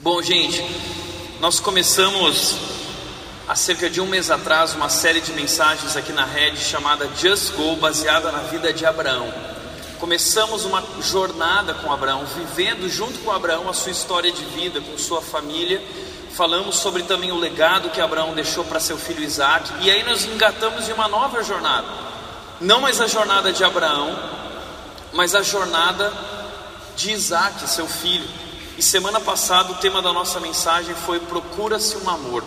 Bom, gente, nós começamos há cerca de um mês atrás uma série de mensagens aqui na rede chamada Just Go, baseada na vida de Abraão. Começamos uma jornada com Abraão, vivendo junto com Abraão a sua história de vida, com sua família. Falamos sobre também o legado que Abraão deixou para seu filho Isaac. E aí nós engatamos em uma nova jornada. Não mais a jornada de Abraão, mas a jornada de Isaac, seu filho. E semana passada o tema da nossa mensagem foi Procura-se um amor.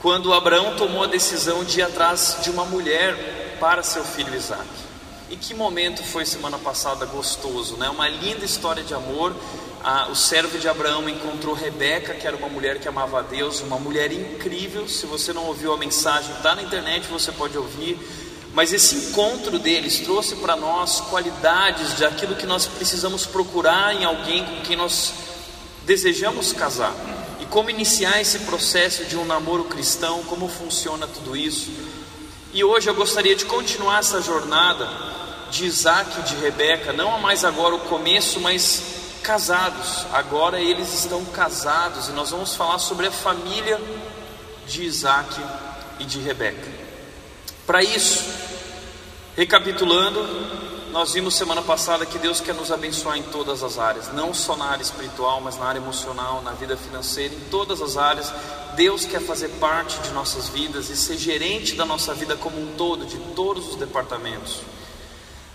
Quando Abraão tomou a decisão de ir atrás de uma mulher para seu filho Isaac. E que momento foi semana passada gostoso, né? Uma linda história de amor. Ah, o servo de Abraão encontrou Rebeca, que era uma mulher que amava a Deus, uma mulher incrível. Se você não ouviu a mensagem, está na internet, você pode ouvir. Mas esse encontro deles trouxe para nós qualidades de aquilo que nós precisamos procurar em alguém com quem nós desejamos casar. E como iniciar esse processo de um namoro cristão, como funciona tudo isso. E hoje eu gostaria de continuar essa jornada de Isaac e de Rebeca, não mais agora o começo, mas casados. Agora eles estão casados e nós vamos falar sobre a família de Isaac e de Rebeca. Para isso, recapitulando, nós vimos semana passada que Deus quer nos abençoar em todas as áreas, não só na área espiritual, mas na área emocional, na vida financeira, em todas as áreas. Deus quer fazer parte de nossas vidas e ser gerente da nossa vida como um todo, de todos os departamentos.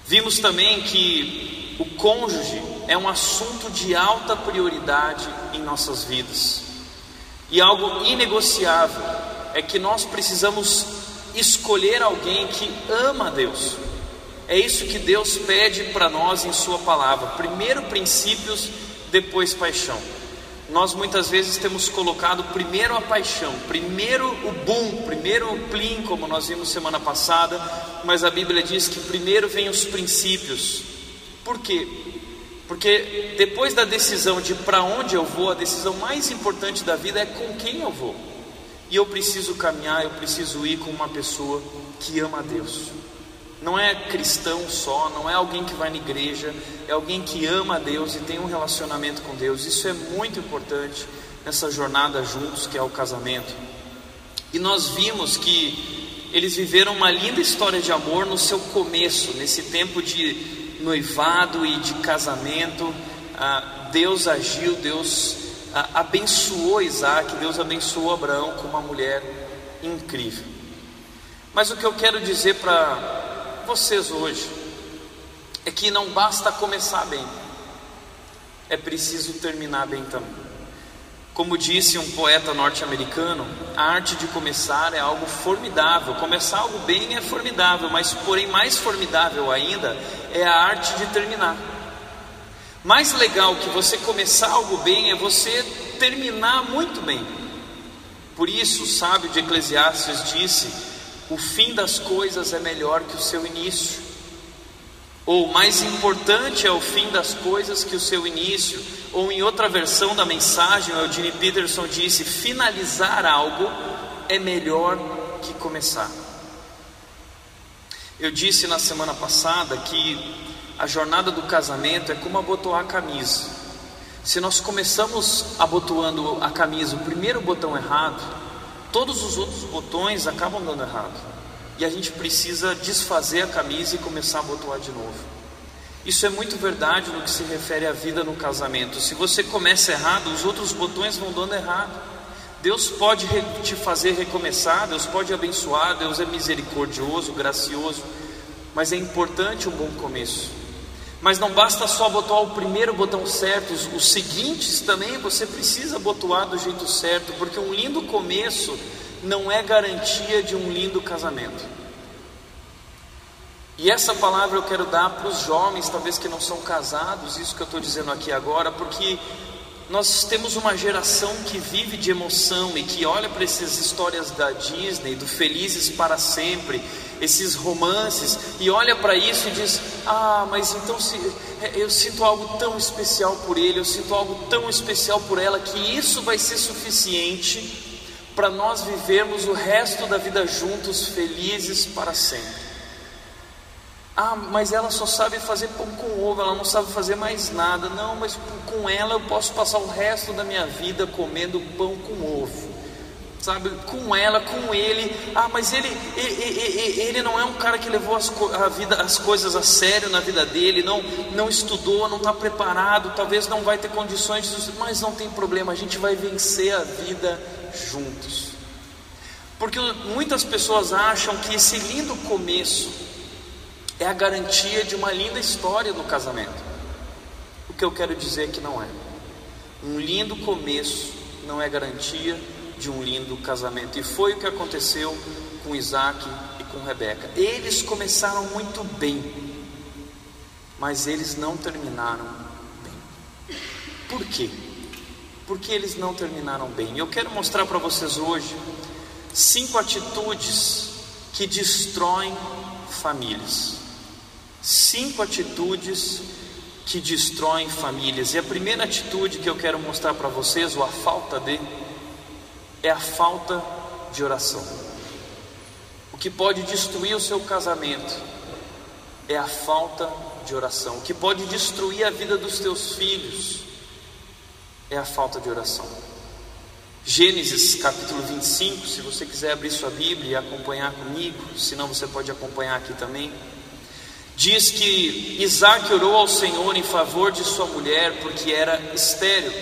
Vimos também que o cônjuge é um assunto de alta prioridade em nossas vidas. E algo inegociável é que nós precisamos escolher alguém que ama a Deus. É isso que Deus pede para nós em Sua palavra: primeiro princípios, depois paixão. Nós muitas vezes temos colocado primeiro a paixão, primeiro o boom, primeiro o plim, como nós vimos semana passada, mas a Bíblia diz que primeiro vem os princípios. Por quê? Porque depois da decisão de para onde eu vou, a decisão mais importante da vida é com quem eu vou. E eu preciso caminhar, eu preciso ir com uma pessoa que ama a Deus. Não é cristão só, não é alguém que vai na igreja, é alguém que ama a Deus e tem um relacionamento com Deus. Isso é muito importante nessa jornada juntos que é o casamento. E nós vimos que eles viveram uma linda história de amor no seu começo, nesse tempo de noivado e de casamento. Ah, Deus agiu, Deus abençoou Isaac, Deus abençoou Abraão com uma mulher incrível. Mas o que eu quero dizer para vocês hoje é que não basta começar bem, é preciso terminar bem também. Como disse um poeta norte-americano, a arte de começar é algo formidável. Começar algo bem é formidável, mas porém mais formidável ainda é a arte de terminar. Mais legal que você começar algo bem é você terminar muito bem. Por isso, o sábio de Eclesiastes disse o fim das coisas é melhor que o seu início. Ou mais importante é o fim das coisas que o seu início. Ou em outra versão da mensagem, o Eugene Peterson disse: finalizar algo é melhor que começar. Eu disse na semana passada que a jornada do casamento é como abotoar a camisa. Se nós começamos abotoando a camisa, o primeiro botão errado, todos os outros botões acabam dando errado. E a gente precisa desfazer a camisa e começar a botoar de novo. Isso é muito verdade no que se refere à vida no casamento. Se você começa errado, os outros botões vão dando errado. Deus pode te fazer recomeçar, Deus pode abençoar, Deus é misericordioso, gracioso, mas é importante um bom começo. Mas não basta só botar o primeiro botão certo, os, seguintes também você precisa botar do jeito certo, porque um lindo começo não é garantia de um lindo casamento. E essa palavra eu quero dar para os jovens, talvez que não são casados, isso que eu estou dizendo aqui agora, porque nós temos uma geração que vive de emoção e que olha para essas histórias da Disney, do Felizes para Sempre, esses romances, e olha para isso e diz: Ah, mas então se, é, eu sinto algo tão especial por ele, eu sinto algo tão especial por ela, que isso vai ser suficiente para nós vivermos o resto da vida juntos, felizes para sempre. Ah, mas ela só sabe fazer pão com ovo, ela não sabe fazer mais nada. Não, mas com ela eu posso passar o resto da minha vida comendo pão com ovo. Sabe, com ela, com ele. Ah, mas ele, ele, ele não é um cara que levou as, a vida, as coisas a sério na vida dele, não, não estudou, não está preparado, talvez não vai ter condições, mas não tem problema, a gente vai vencer a vida juntos. Porque muitas pessoas acham que esse lindo começo é a garantia de uma linda história no casamento. O que eu quero dizer é que não é. Um lindo começo não é garantia de um lindo casamento. E foi o que aconteceu com Isaac e com Rebeca. Eles começaram muito bem, mas eles não terminaram bem. Por quê? Porque eles não terminaram bem. Eu quero mostrar para vocês hoje cinco atitudes que destroem famílias. Cinco atitudes que destroem famílias. E a primeira atitude que eu quero mostrar para vocês, ou a falta de, é a falta de oração. O que pode destruir o seu casamento é a falta de oração. O que pode destruir a vida dos teus filhos é a falta de oração. Gênesis capítulo 25, se você quiser abrir sua Bíblia e acompanhar comigo, senão você pode acompanhar aqui também. Diz que Isaac orou ao Senhor em favor de sua mulher, porque era estéril.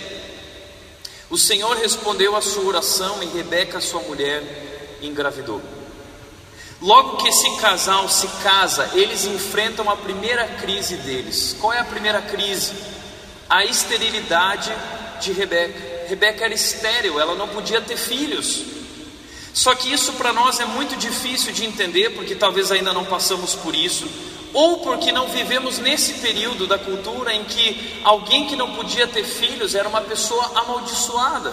O Senhor respondeu à sua oração e Rebeca, sua mulher, engravidou. Logo que esse casal se casa, eles enfrentam a primeira crise deles. Qual é a primeira crise? A esterilidade de Rebeca. Rebeca era estéril, ela não podia ter filhos. Só que isso para nós é muito difícil de entender, porque talvez ainda não passamos por isso ou porque não vivemos nesse período da cultura em que alguém que não podia ter filhos era uma pessoa amaldiçoada,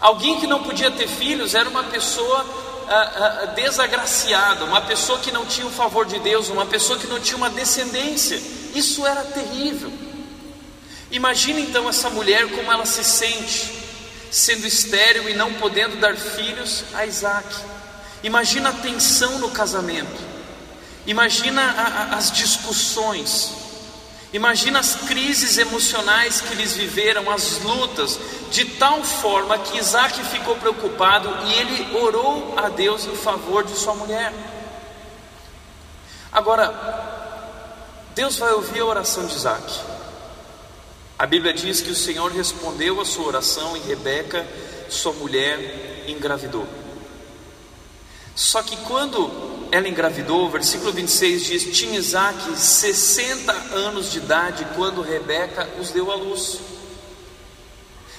alguém que não podia ter filhos era uma pessoa ah, ah, desagraciada, uma pessoa que não tinha o favor de Deus, uma pessoa que não tinha uma descendência. Isso era terrível. Imagina então essa mulher como ela se sente, sendo estéril e não podendo dar filhos a Isaac. Imagina a tensão no casamento. Imagina a, a, as discussões, imagina as crises emocionais que eles viveram, as lutas, de tal forma que Isaac ficou preocupado e ele orou a Deus em favor de sua mulher. Agora, Deus vai ouvir a oração de Isaac. A Bíblia diz que o Senhor respondeu a sua oração e Rebeca, sua mulher, engravidou. Só que quando ela engravidou, versículo 26 diz: Tinha Isaac 60 anos de idade quando Rebeca os deu à luz.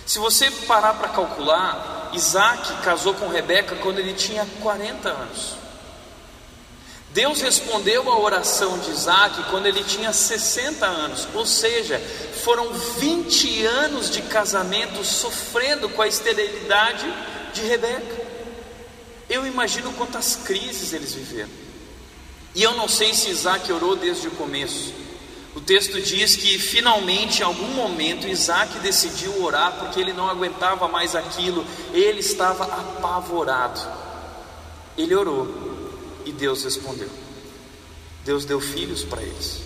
Se você parar para calcular, Isaac casou com Rebeca quando ele tinha 40 anos. Deus respondeu à oração de Isaac quando ele tinha 60 anos, ou seja, foram 20 anos de casamento sofrendo com a esterilidade de Rebeca. Eu imagino quantas crises eles viveram. E eu não sei se Isaac orou desde o começo. O texto diz que finalmente, em algum momento, Isaac decidiu orar porque ele não aguentava mais aquilo, ele estava apavorado. Ele orou e Deus respondeu. Deus deu filhos para eles.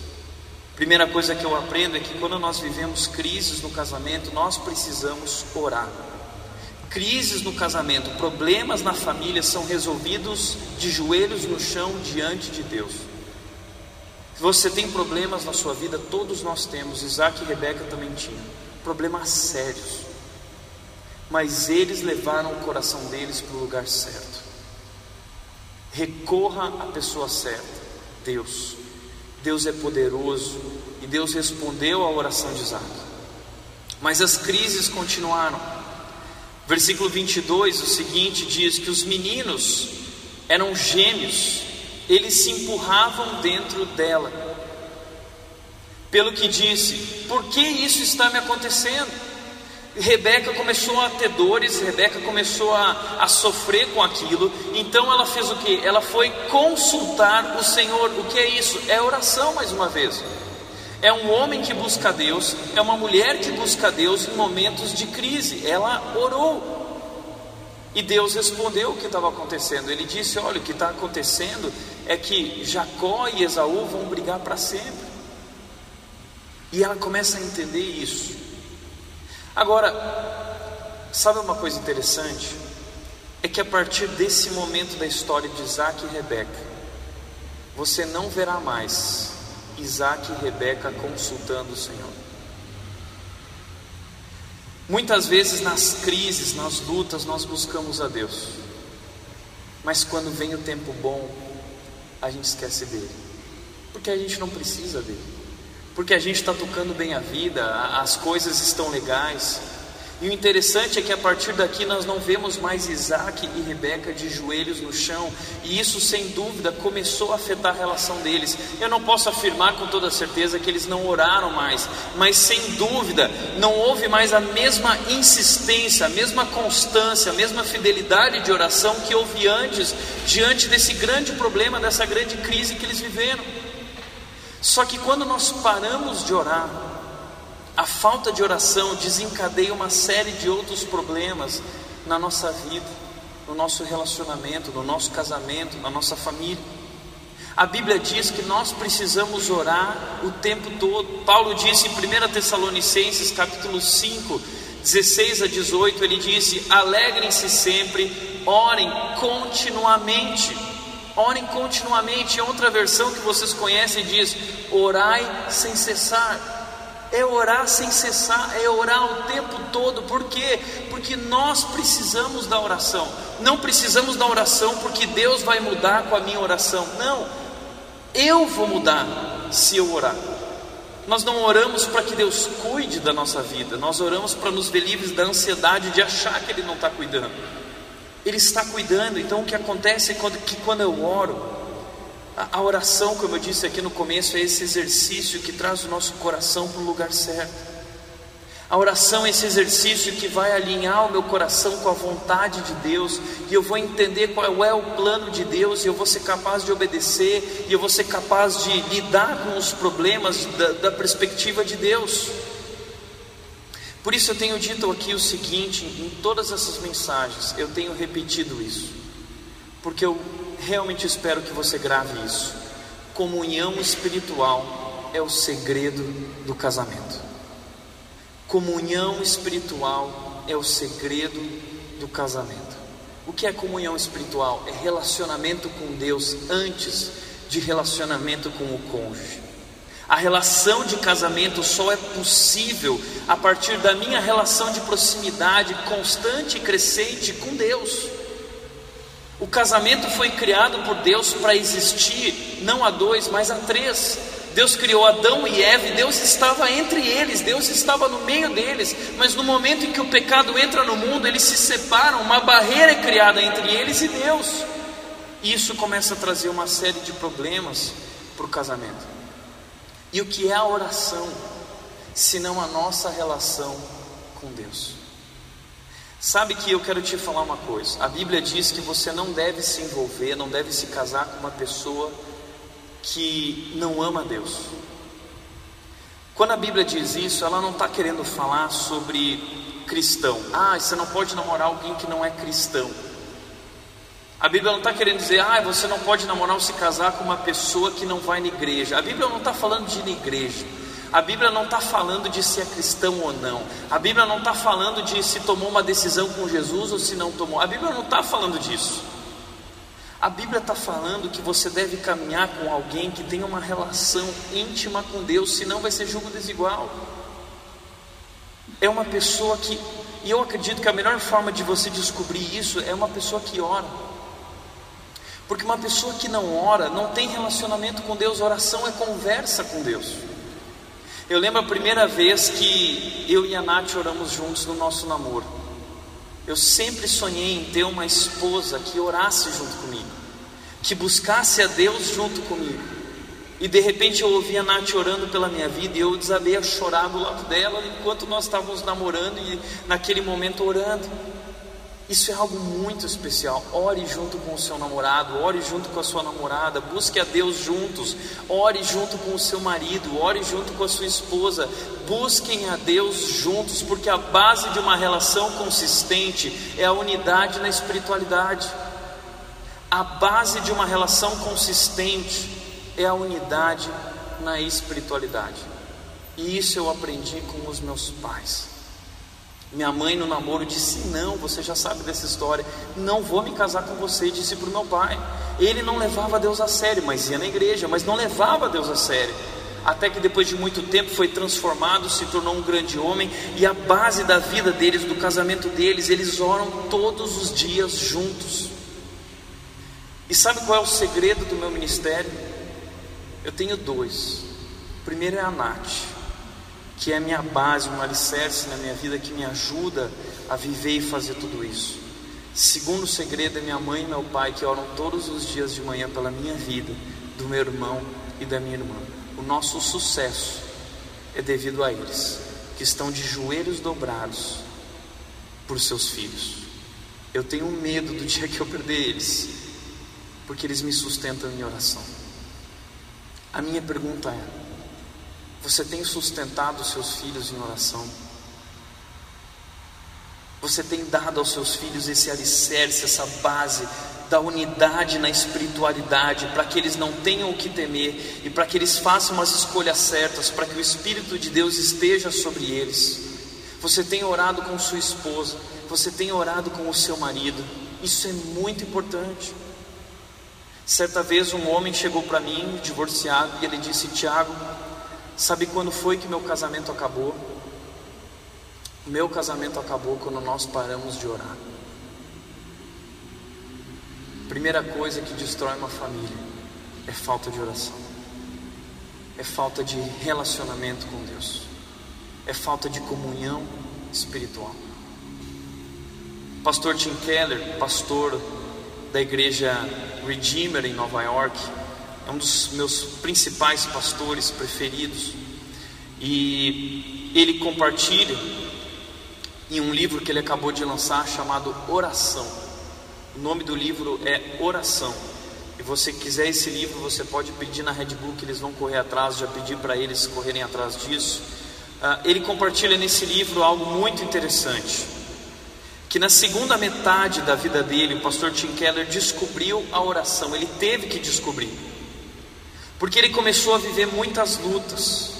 Primeira coisa que eu aprendo é que quando nós vivemos crises no casamento, nós precisamos orar. Crises no casamento, problemas na família são resolvidos de joelhos no chão diante de Deus. Se você tem problemas na sua vida, todos nós temos, Isaac e Rebeca também tinham, problemas sérios. Mas eles levaram o coração deles para o lugar certo. Recorra à pessoa certa, Deus. Deus é poderoso e Deus respondeu à oração de Isaac. Mas as crises continuaram. Versículo 22, o seguinte diz que os meninos eram gêmeos, eles se empurravam dentro dela. Pelo que disse: Por que isso está me acontecendo? Rebeca começou a ter dores, Rebeca começou a, a sofrer com aquilo, então ela fez o que? Ela foi consultar o Senhor. O que é isso? É oração mais uma vez. É um homem que busca Deus, é uma mulher que busca Deus em momentos de crise. Ela orou. E Deus respondeu o que estava acontecendo. Ele disse: Olha, o que está acontecendo é que Jacó e Esaú vão brigar para sempre. E ela começa a entender isso. Agora, sabe uma coisa interessante? É que a partir desse momento da história de Isaac e Rebeca, você não verá mais Isaac e Rebeca consultando o Senhor. Muitas vezes nas crises, nas lutas, nós buscamos a Deus, mas quando vem o tempo bom, a gente esquece dele, porque a gente não precisa dele porque a gente está tocando bem a vida, as coisas estão legais. E o interessante é que a partir daqui nós não vemos mais Isaac e Rebeca de joelhos no chão, e isso sem dúvida começou a afetar a relação deles. Eu não posso afirmar com toda certeza que eles não oraram mais, mas sem dúvida não houve mais a mesma insistência, a mesma constância, a mesma fidelidade de oração que houve antes, diante desse grande problema, dessa grande crise que eles viveram. Só que quando nós paramos de orar, a falta de oração desencadeia uma série de outros problemas na nossa vida, no nosso relacionamento, no nosso casamento, na nossa família. A Bíblia diz que nós precisamos orar o tempo todo. Paulo disse em 1 Tessalonicenses, capítulo 5, 16 a 18, ele disse: "Alegrem-se sempre, orem continuamente". Orem continuamente. Outra versão que vocês conhecem diz: orai sem cessar. É orar sem cessar, é orar o tempo todo. Por quê? Porque nós precisamos da oração. Não precisamos da oração porque Deus vai mudar com a minha oração. Não. Eu vou mudar se eu orar. Nós não oramos para que Deus cuide da nossa vida, nós oramos para nos ver livres da ansiedade de achar que Ele não está cuidando. Ele está cuidando. Então o que acontece é que quando eu oro, a, a oração, como eu disse aqui no começo, é esse exercício que traz o nosso coração para o lugar certo. A oração é esse exercício que vai alinhar o meu coração com a vontade de Deus, e eu vou entender qual é o plano de Deus, e eu vou ser capaz de obedecer, e eu vou ser capaz de lidar com os problemas da, da perspectiva de Deus. Por isso eu tenho dito aqui o seguinte, em todas essas mensagens, eu tenho repetido isso, porque eu realmente espero que você grave isso. Comunhão espiritual é o segredo do casamento. Comunhão espiritual é o segredo do casamento. O que é comunhão espiritual? É relacionamento com Deus antes de relacionamento com o cônjuge. A relação de casamento só é possível a partir da minha relação de proximidade constante e crescente com Deus. O casamento foi criado por Deus para existir não a dois, mas a três. Deus criou Adão e Eva Deus estava entre eles, Deus estava no meio deles, mas no momento em que o pecado entra no mundo, eles se separam, uma barreira é criada entre eles e Deus. E isso começa a trazer uma série de problemas para o casamento. E o que é a oração, senão a nossa relação com Deus? Sabe que eu quero te falar uma coisa. A Bíblia diz que você não deve se envolver, não deve se casar com uma pessoa que não ama Deus. Quando a Bíblia diz isso, ela não está querendo falar sobre cristão. Ah, você não pode namorar alguém que não é cristão. A Bíblia não está querendo dizer, ah, você não pode namorar ou se casar com uma pessoa que não vai na igreja. A Bíblia não está falando de ir na igreja. A Bíblia não está falando de se é cristão ou não. A Bíblia não está falando de se tomou uma decisão com Jesus ou se não tomou. A Bíblia não está falando disso. A Bíblia está falando que você deve caminhar com alguém que tenha uma relação íntima com Deus, senão vai ser julgo desigual. É uma pessoa que, e eu acredito que a melhor forma de você descobrir isso é uma pessoa que ora. Porque uma pessoa que não ora, não tem relacionamento com Deus, oração é conversa com Deus. Eu lembro a primeira vez que eu e a Nath oramos juntos no nosso namoro. Eu sempre sonhei em ter uma esposa que orasse junto comigo, que buscasse a Deus junto comigo. E de repente eu ouvi a Nath orando pela minha vida e eu desabei a chorar do lado dela enquanto nós estávamos namorando e naquele momento orando. Isso é algo muito especial. Ore junto com o seu namorado, ore junto com a sua namorada, busque a Deus juntos, ore junto com o seu marido, ore junto com a sua esposa. Busquem a Deus juntos, porque a base de uma relação consistente é a unidade na espiritualidade. A base de uma relação consistente é a unidade na espiritualidade. E isso eu aprendi com os meus pais. Minha mãe no namoro disse: Não, você já sabe dessa história, não vou me casar com você. Disse para o meu pai. Ele não levava Deus a sério, mas ia na igreja, mas não levava Deus a sério. Até que depois de muito tempo foi transformado, se tornou um grande homem, e a base da vida deles, do casamento deles, eles oram todos os dias juntos. E sabe qual é o segredo do meu ministério? Eu tenho dois. O primeiro é a Nath que é minha base, um alicerce na minha vida que me ajuda a viver e fazer tudo isso. Segundo segredo é minha mãe e meu pai que oram todos os dias de manhã pela minha vida, do meu irmão e da minha irmã. O nosso sucesso é devido a eles, que estão de joelhos dobrados por seus filhos. Eu tenho medo do dia que eu perder eles, porque eles me sustentam em oração. A minha pergunta é: você tem sustentado seus filhos em oração? Você tem dado aos seus filhos esse alicerce, essa base da unidade na espiritualidade, para que eles não tenham o que temer e para que eles façam as escolhas certas, para que o Espírito de Deus esteja sobre eles. Você tem orado com sua esposa, você tem orado com o seu marido, isso é muito importante. Certa vez um homem chegou para mim, divorciado, e ele disse: Tiago, Sabe quando foi que meu casamento acabou? Meu casamento acabou quando nós paramos de orar. Primeira coisa que destrói uma família é falta de oração, é falta de relacionamento com Deus, é falta de comunhão espiritual. Pastor Tim Keller, pastor da igreja Redeemer em Nova York, é um dos meus principais pastores preferidos. E ele compartilha em um livro que ele acabou de lançar chamado Oração. O nome do livro é Oração. E você quiser esse livro, você pode pedir na Red Bull, que eles vão correr atrás, já pedi para eles correrem atrás disso. Uh, ele compartilha nesse livro algo muito interessante. Que na segunda metade da vida dele, o pastor Tim Keller descobriu a oração, ele teve que descobrir porque ele começou a viver muitas lutas.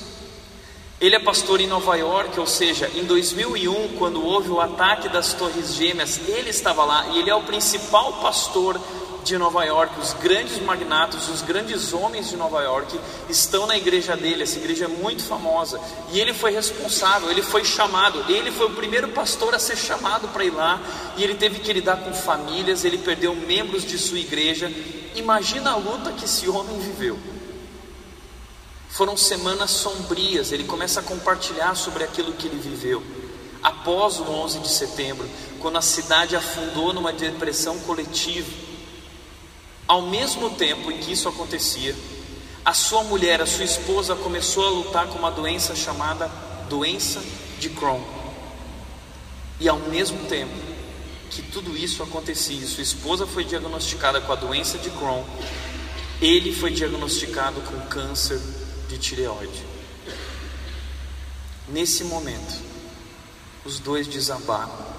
Ele é pastor em Nova York, ou seja, em 2001, quando houve o ataque das Torres Gêmeas, ele estava lá e ele é o principal pastor de Nova York. Os grandes magnatos, os grandes homens de Nova York estão na igreja dele. Essa igreja é muito famosa e ele foi responsável, ele foi chamado. Ele foi o primeiro pastor a ser chamado para ir lá e ele teve que lidar com famílias. Ele perdeu membros de sua igreja. Imagina a luta que esse homem viveu. Foram semanas sombrias, ele começa a compartilhar sobre aquilo que ele viveu. Após o 11 de setembro, quando a cidade afundou numa depressão coletiva, ao mesmo tempo em que isso acontecia, a sua mulher, a sua esposa, começou a lutar com uma doença chamada doença de Crohn. E ao mesmo tempo que tudo isso acontecia, sua esposa foi diagnosticada com a doença de Crohn, ele foi diagnosticado com câncer de tireoide. Nesse momento, os dois desabaram.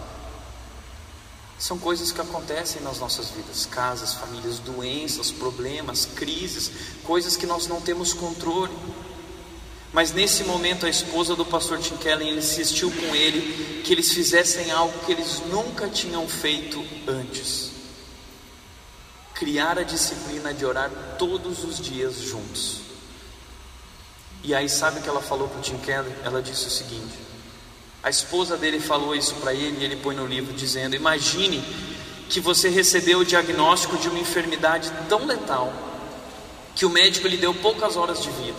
São coisas que acontecem nas nossas vidas, casas, famílias, doenças, problemas, crises, coisas que nós não temos controle. Mas nesse momento a esposa do pastor Tim Keller insistiu com ele que eles fizessem algo que eles nunca tinham feito antes. Criar a disciplina de orar todos os dias juntos. E aí, sabe o que ela falou para o Tim Keller? Ela disse o seguinte: a esposa dele falou isso para ele e ele põe no livro dizendo: Imagine que você recebeu o diagnóstico de uma enfermidade tão letal que o médico lhe deu poucas horas de vida,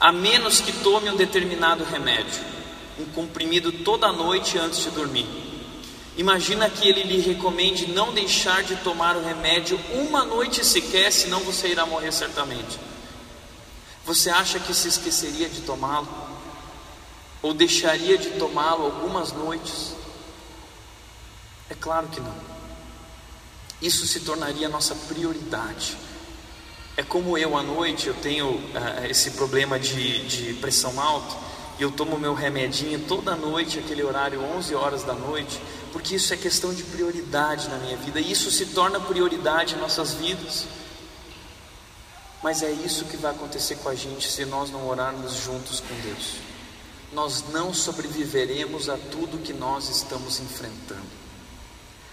a menos que tome um determinado remédio, um comprimido toda noite antes de dormir. Imagina que ele lhe recomende não deixar de tomar o remédio uma noite sequer, senão você irá morrer certamente. Você acha que se esqueceria de tomá-lo? Ou deixaria de tomá-lo algumas noites? É claro que não. Isso se tornaria nossa prioridade. É como eu à noite, eu tenho uh, esse problema de, de pressão alta, e eu tomo meu remedinho toda noite, aquele horário 11 horas da noite, porque isso é questão de prioridade na minha vida, e isso se torna prioridade em nossas vidas. Mas é isso que vai acontecer com a gente se nós não orarmos juntos com Deus. Nós não sobreviveremos a tudo que nós estamos enfrentando.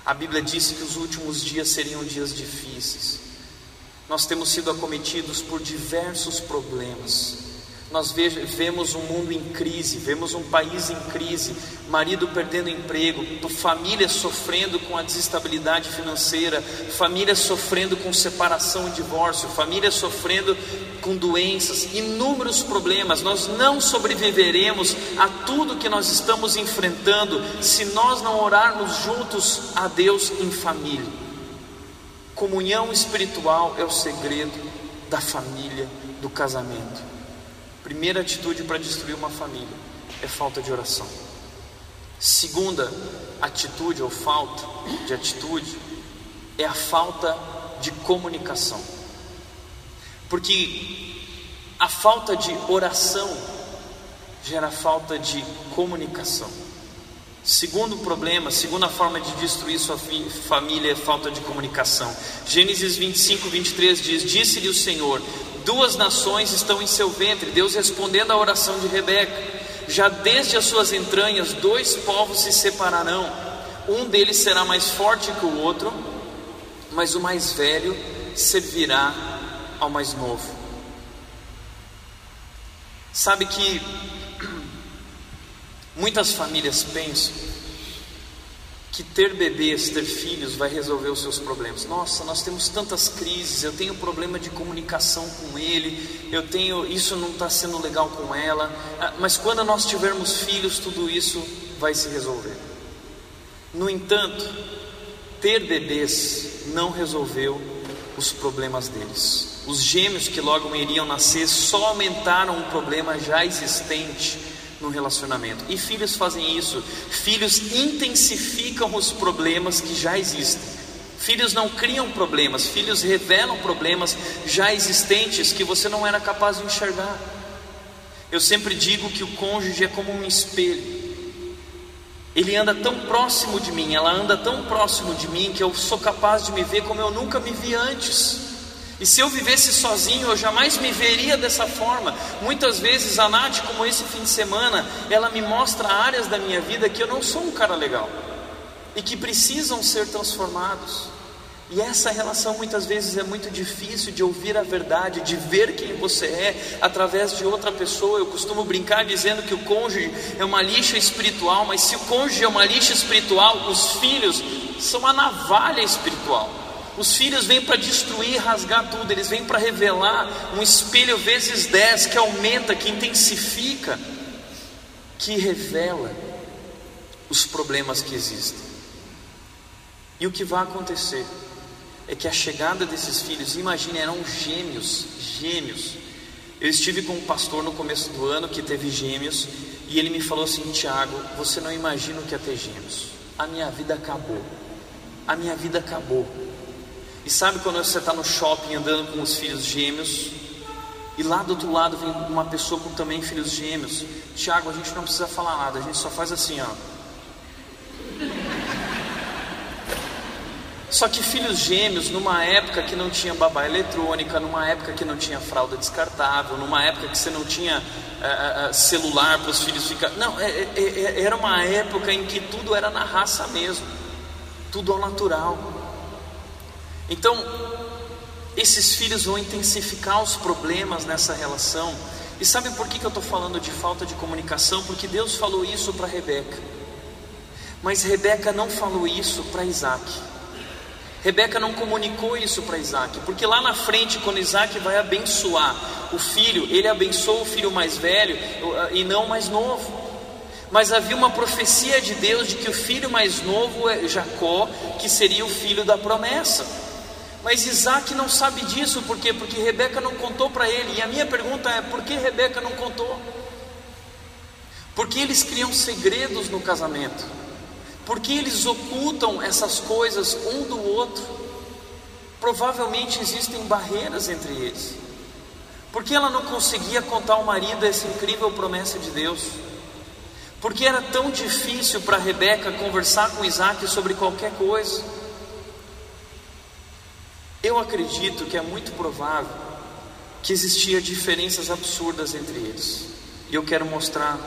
A Bíblia disse que os últimos dias seriam dias difíceis. Nós temos sido acometidos por diversos problemas. Nós vemos um mundo em crise, vemos um país em crise, marido perdendo emprego, famílias sofrendo com a desestabilidade financeira, famílias sofrendo com separação e divórcio, famílias sofrendo com doenças, inúmeros problemas. Nós não sobreviveremos a tudo que nós estamos enfrentando se nós não orarmos juntos a Deus em família. Comunhão espiritual é o segredo da família, do casamento. Primeira atitude para destruir uma família é falta de oração. Segunda atitude ou falta de atitude é a falta de comunicação. Porque a falta de oração gera falta de comunicação. Segundo problema, segunda forma de destruir sua família é falta de comunicação. Gênesis 25, 23 diz: Disse-lhe o Senhor: Duas nações estão em seu ventre. Deus respondendo à oração de Rebeca: Já desde as suas entranhas, dois povos se separarão. Um deles será mais forte que o outro, mas o mais velho servirá ao mais novo. Sabe que Muitas famílias pensam que ter bebês, ter filhos vai resolver os seus problemas. Nossa, nós temos tantas crises, eu tenho problema de comunicação com ele, eu tenho isso não está sendo legal com ela. Ah, mas quando nós tivermos filhos, tudo isso vai se resolver. No entanto, ter bebês não resolveu os problemas deles. Os gêmeos que logo iriam nascer só aumentaram um problema já existente no relacionamento. E filhos fazem isso. Filhos intensificam os problemas que já existem. Filhos não criam problemas, filhos revelam problemas já existentes que você não era capaz de enxergar. Eu sempre digo que o cônjuge é como um espelho. Ele anda tão próximo de mim, ela anda tão próximo de mim que eu sou capaz de me ver como eu nunca me vi antes. E se eu vivesse sozinho, eu jamais me veria dessa forma. Muitas vezes a Nath, como esse fim de semana, ela me mostra áreas da minha vida que eu não sou um cara legal e que precisam ser transformados. E essa relação muitas vezes é muito difícil de ouvir a verdade, de ver quem você é através de outra pessoa. Eu costumo brincar dizendo que o cônjuge é uma lixa espiritual, mas se o cônjuge é uma lixa espiritual, os filhos são a navalha espiritual. Os filhos vêm para destruir, rasgar tudo, eles vêm para revelar um espelho vezes dez que aumenta, que intensifica, que revela os problemas que existem. E o que vai acontecer é que a chegada desses filhos, imagine, eram gêmeos, gêmeos. Eu estive com um pastor no começo do ano que teve gêmeos e ele me falou assim: Tiago, você não imagina o que é ter gêmeos. A minha vida acabou. A minha vida acabou. E sabe quando você está no shopping andando com os filhos gêmeos e lá do outro lado vem uma pessoa com também filhos gêmeos? Tiago, a gente não precisa falar nada, a gente só faz assim, ó. Só que filhos gêmeos, numa época que não tinha babá eletrônica, numa época que não tinha fralda descartável, numa época que você não tinha uh, uh, celular para os filhos ficar. Não, é, é, é, era uma época em que tudo era na raça mesmo, tudo ao natural. Então, esses filhos vão intensificar os problemas nessa relação. E sabe por que, que eu estou falando de falta de comunicação? Porque Deus falou isso para Rebeca. Mas Rebeca não falou isso para Isaac. Rebeca não comunicou isso para Isaac, porque lá na frente, quando Isaac vai abençoar o filho, ele abençoa o filho mais velho e não o mais novo. Mas havia uma profecia de Deus de que o filho mais novo é Jacó, que seria o filho da promessa. Mas Isaac não sabe disso, por quê? Porque Rebeca não contou para ele. E a minha pergunta é: por que Rebeca não contou? Porque eles criam segredos no casamento. Por que eles ocultam essas coisas um do outro? Provavelmente existem barreiras entre eles. Por que ela não conseguia contar ao marido essa incrível promessa de Deus? Por que era tão difícil para Rebeca conversar com Isaac sobre qualquer coisa? Eu acredito que é muito provável que existia diferenças absurdas entre eles. E eu quero mostrar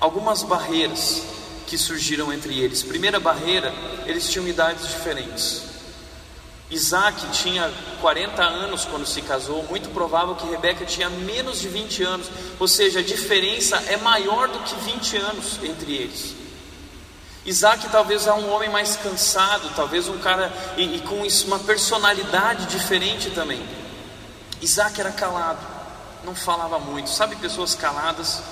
algumas barreiras que surgiram entre eles. Primeira barreira, eles tinham idades diferentes. Isaac tinha 40 anos quando se casou, muito provável que Rebeca tinha menos de 20 anos, ou seja, a diferença é maior do que 20 anos entre eles. Isaac talvez é um homem mais cansado, talvez um cara e, e com isso, uma personalidade diferente também. Isaac era calado, não falava muito, sabe pessoas caladas?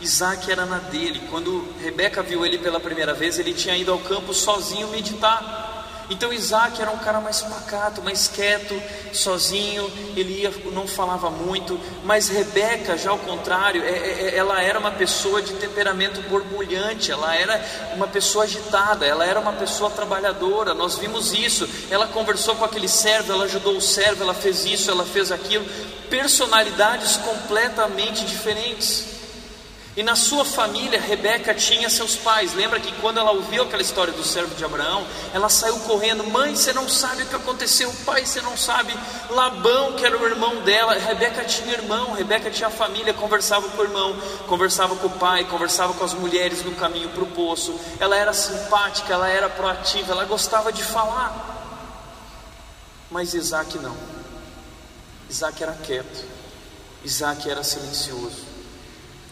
Isaac era na dele. Quando Rebeca viu ele pela primeira vez, ele tinha ido ao campo sozinho meditar. Então Isaac era um cara mais pacato, mais quieto, sozinho, ele ia, não falava muito, mas Rebeca, já ao contrário, é, é, é, ela era uma pessoa de temperamento borbulhante, ela era uma pessoa agitada, ela era uma pessoa trabalhadora, nós vimos isso. Ela conversou com aquele servo, ela ajudou o servo, ela fez isso, ela fez aquilo, personalidades completamente diferentes. E na sua família, Rebeca tinha seus pais. Lembra que quando ela ouviu aquela história do servo de Abraão, ela saiu correndo: Mãe, você não sabe o que aconteceu. Pai, você não sabe. Labão, que era o irmão dela. Rebeca tinha irmão, Rebeca tinha família. Conversava com o irmão, conversava com o pai, conversava com as mulheres no caminho para o poço. Ela era simpática, ela era proativa, ela gostava de falar. Mas Isaac não. Isaac era quieto, Isaac era silencioso.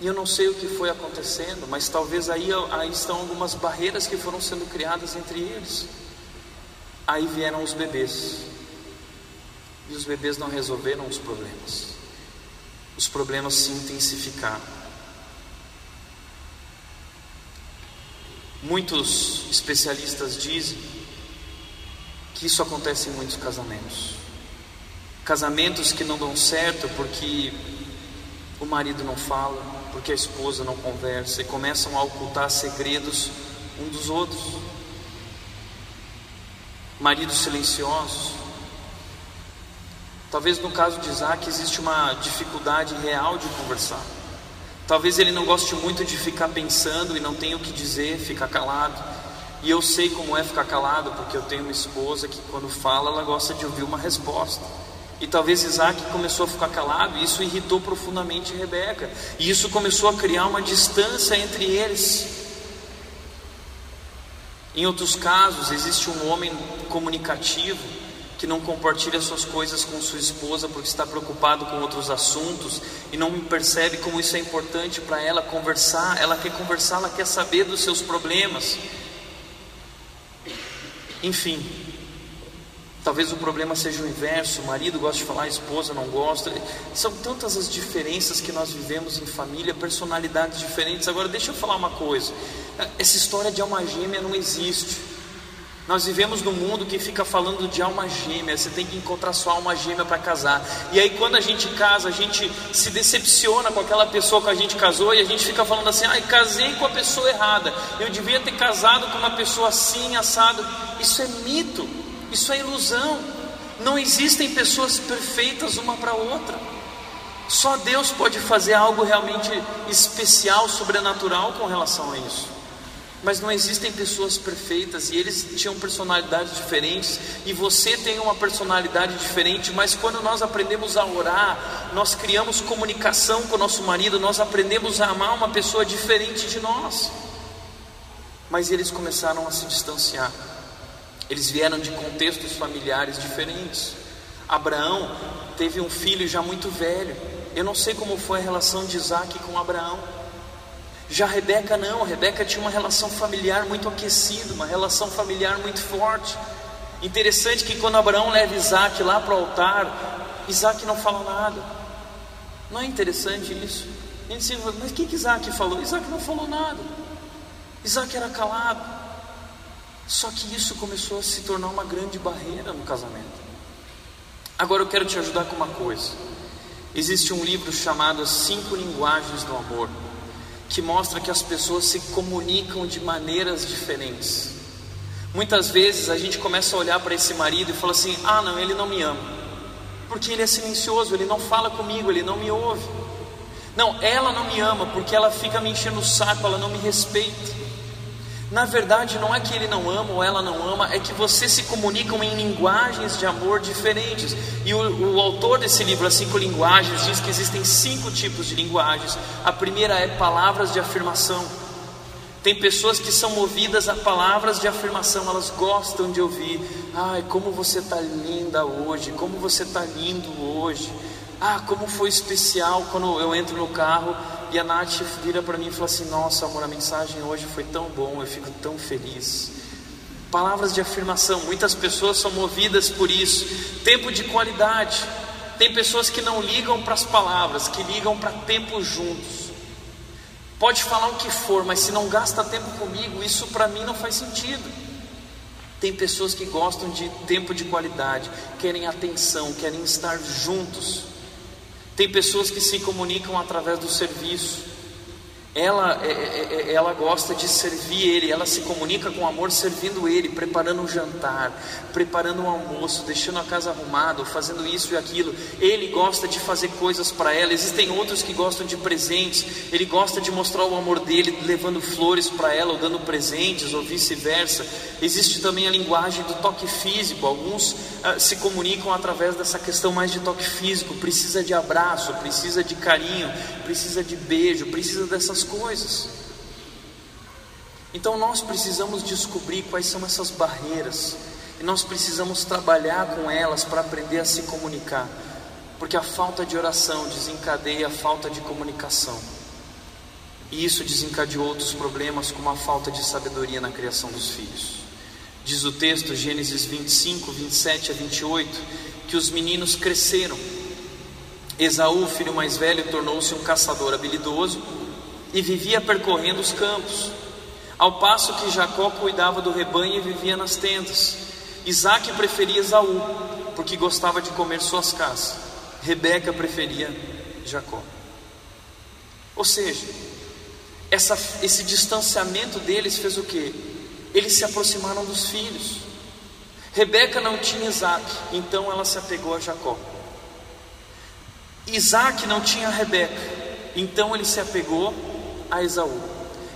E eu não sei o que foi acontecendo, mas talvez aí, aí estão algumas barreiras que foram sendo criadas entre eles. Aí vieram os bebês. E os bebês não resolveram os problemas. Os problemas se intensificaram. Muitos especialistas dizem que isso acontece em muitos casamentos. Casamentos que não dão certo porque o marido não fala, porque a esposa não conversa e começam a ocultar segredos um dos outros. Maridos silenciosos. Talvez no caso de Isaac existe uma dificuldade real de conversar. Talvez ele não goste muito de ficar pensando e não tenha o que dizer, ficar calado. E eu sei como é ficar calado, porque eu tenho uma esposa que quando fala ela gosta de ouvir uma resposta. E talvez Isaac começou a ficar calado, e isso irritou profundamente Rebeca, e isso começou a criar uma distância entre eles. Em outros casos, existe um homem comunicativo que não compartilha suas coisas com sua esposa porque está preocupado com outros assuntos e não percebe como isso é importante para ela conversar. Ela quer conversar, ela quer saber dos seus problemas. Enfim, Talvez o problema seja o inverso: o marido gosta de falar, a esposa não gosta. São tantas as diferenças que nós vivemos em família, personalidades diferentes. Agora, deixa eu falar uma coisa: essa história de alma gêmea não existe. Nós vivemos num mundo que fica falando de alma gêmea, você tem que encontrar sua alma gêmea para casar. E aí quando a gente casa, a gente se decepciona com aquela pessoa que a gente casou e a gente fica falando assim: "Ai, casei com a pessoa errada. Eu devia ter casado com uma pessoa assim, assado". Isso é mito. Isso é ilusão. Não existem pessoas perfeitas uma para outra. Só Deus pode fazer algo realmente especial, sobrenatural com relação a isso. Mas não existem pessoas perfeitas e eles tinham personalidades diferentes e você tem uma personalidade diferente, mas quando nós aprendemos a orar, nós criamos comunicação com o nosso marido, nós aprendemos a amar uma pessoa diferente de nós. Mas eles começaram a se distanciar. Eles vieram de contextos familiares diferentes. Abraão teve um filho já muito velho. Eu não sei como foi a relação de Isaac com Abraão. Já Rebeca não, Rebeca tinha uma relação familiar muito aquecida, uma relação familiar muito forte. Interessante que quando Abraão leva Isaac lá para o altar, Isaac não fala nada. Não é interessante isso? A gente diz, mas o que, que Isaac falou? Isaac não falou nada. Isaac era calado. Só que isso começou a se tornar uma grande barreira no casamento. Agora eu quero te ajudar com uma coisa. Existe um livro chamado As Cinco Linguagens do Amor. que mostra que as pessoas se comunicam de maneiras diferentes. Muitas vezes a gente começa a olhar para esse marido e fala assim: ah, não, ele não me ama, porque ele é silencioso, ele não fala comigo, ele não me ouve. Não, ela não me ama porque ela fica me enchendo o saco, ela não me respeita. Na verdade, não é que ele não ama ou ela não ama, é que vocês se comunicam em linguagens de amor diferentes. E o, o, autor desse livro, As Cinco Linguagens, diz que existem cinco tipos de linguagens. A primeira é palavras de afirmação. Tem pessoas que são movidas a palavras de afirmação, elas gostam de ouvir. Ai, como você está linda hoje, como você está lindo hoje. Ah, como foi especial quando eu entro no carro e a Nath vira para mim e fala assim: Nossa, amor, a mensagem hoje foi tão bom, eu fico tão feliz. Palavras de afirmação, muitas pessoas são movidas por isso. Tempo de qualidade. Tem pessoas que não ligam para as palavras, que ligam para tempo juntos. Pode falar o que for, mas se não gasta tempo comigo, isso para mim não faz sentido. Tem pessoas que gostam de tempo de qualidade, querem atenção, querem estar juntos. Tem pessoas que se comunicam através do serviço. Ela, é, é, é, ela gosta de servir ele, ela se comunica com amor servindo ele, preparando um jantar, preparando um almoço, deixando a casa arrumada, fazendo isso e aquilo. Ele gosta de fazer coisas para ela. Existem outros que gostam de presentes. Ele gosta de mostrar o amor dele, levando flores para ela, ou dando presentes, ou vice-versa. Existe também a linguagem do toque físico. Alguns ah, se comunicam através dessa questão mais de toque físico. Precisa de abraço, precisa de carinho, precisa de beijo, precisa dessas coisas. Então nós precisamos descobrir quais são essas barreiras e nós precisamos trabalhar com elas para aprender a se comunicar, porque a falta de oração desencadeia a falta de comunicação. E isso desencadeou outros problemas, como a falta de sabedoria na criação dos filhos. Diz o texto, Gênesis 25, 27 a 28, que os meninos cresceram. Esaú, filho mais velho, tornou-se um caçador habilidoso e vivia percorrendo os campos, ao passo que Jacó cuidava do rebanho e vivia nas tendas. Isaac preferia Esaú, porque gostava de comer suas caças. Rebeca preferia Jacó. Ou seja, essa, esse distanciamento deles fez o que? Eles se aproximaram dos filhos. Rebeca não tinha Isaac, então ela se apegou a Jacó. Isaac não tinha Rebeca, então ele se apegou a Esaú.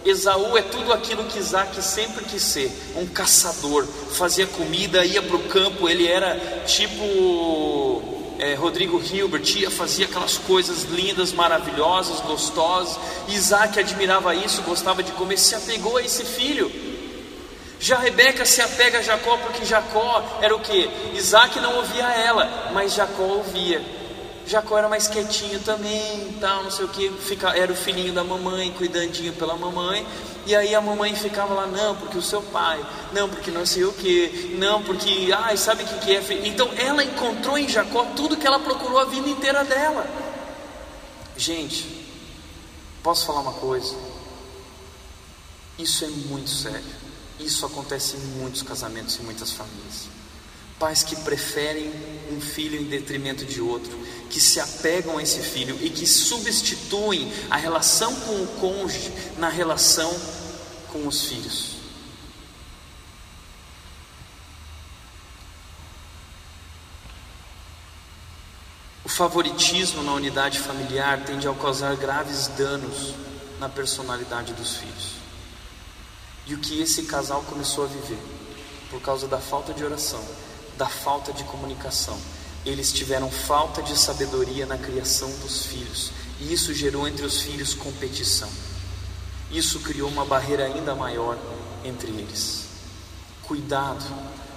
Esaú é tudo aquilo que Isaac sempre quis ser: um caçador, fazia comida, ia para o campo, ele era tipo é, Rodrigo Hilbert, ia, fazia aquelas coisas lindas, maravilhosas, gostosas. Isaac admirava isso, gostava de comer, se apegou a esse filho. Já Rebeca se apega a Jacó porque Jacó era o que? Isaac não ouvia ela, mas Jacó ouvia. Jacó era mais quietinho também, tal, não sei o que, fica, era o filhinho da mamãe, cuidandinho pela mamãe, e aí a mamãe ficava lá, não, porque o seu pai, não, porque não sei o que, não, porque, ai, sabe o que, que é? Então ela encontrou em Jacó tudo que ela procurou a vida inteira dela. Gente, posso falar uma coisa? Isso é muito sério. Isso acontece em muitos casamentos e muitas famílias. Pais que preferem um filho em detrimento de outro, que se apegam a esse filho e que substituem a relação com o cônjuge na relação com os filhos. O favoritismo na unidade familiar tende a causar graves danos na personalidade dos filhos. E o que esse casal começou a viver por causa da falta de oração da falta de comunicação. Eles tiveram falta de sabedoria na criação dos filhos, e isso gerou entre os filhos competição. Isso criou uma barreira ainda maior entre eles. Cuidado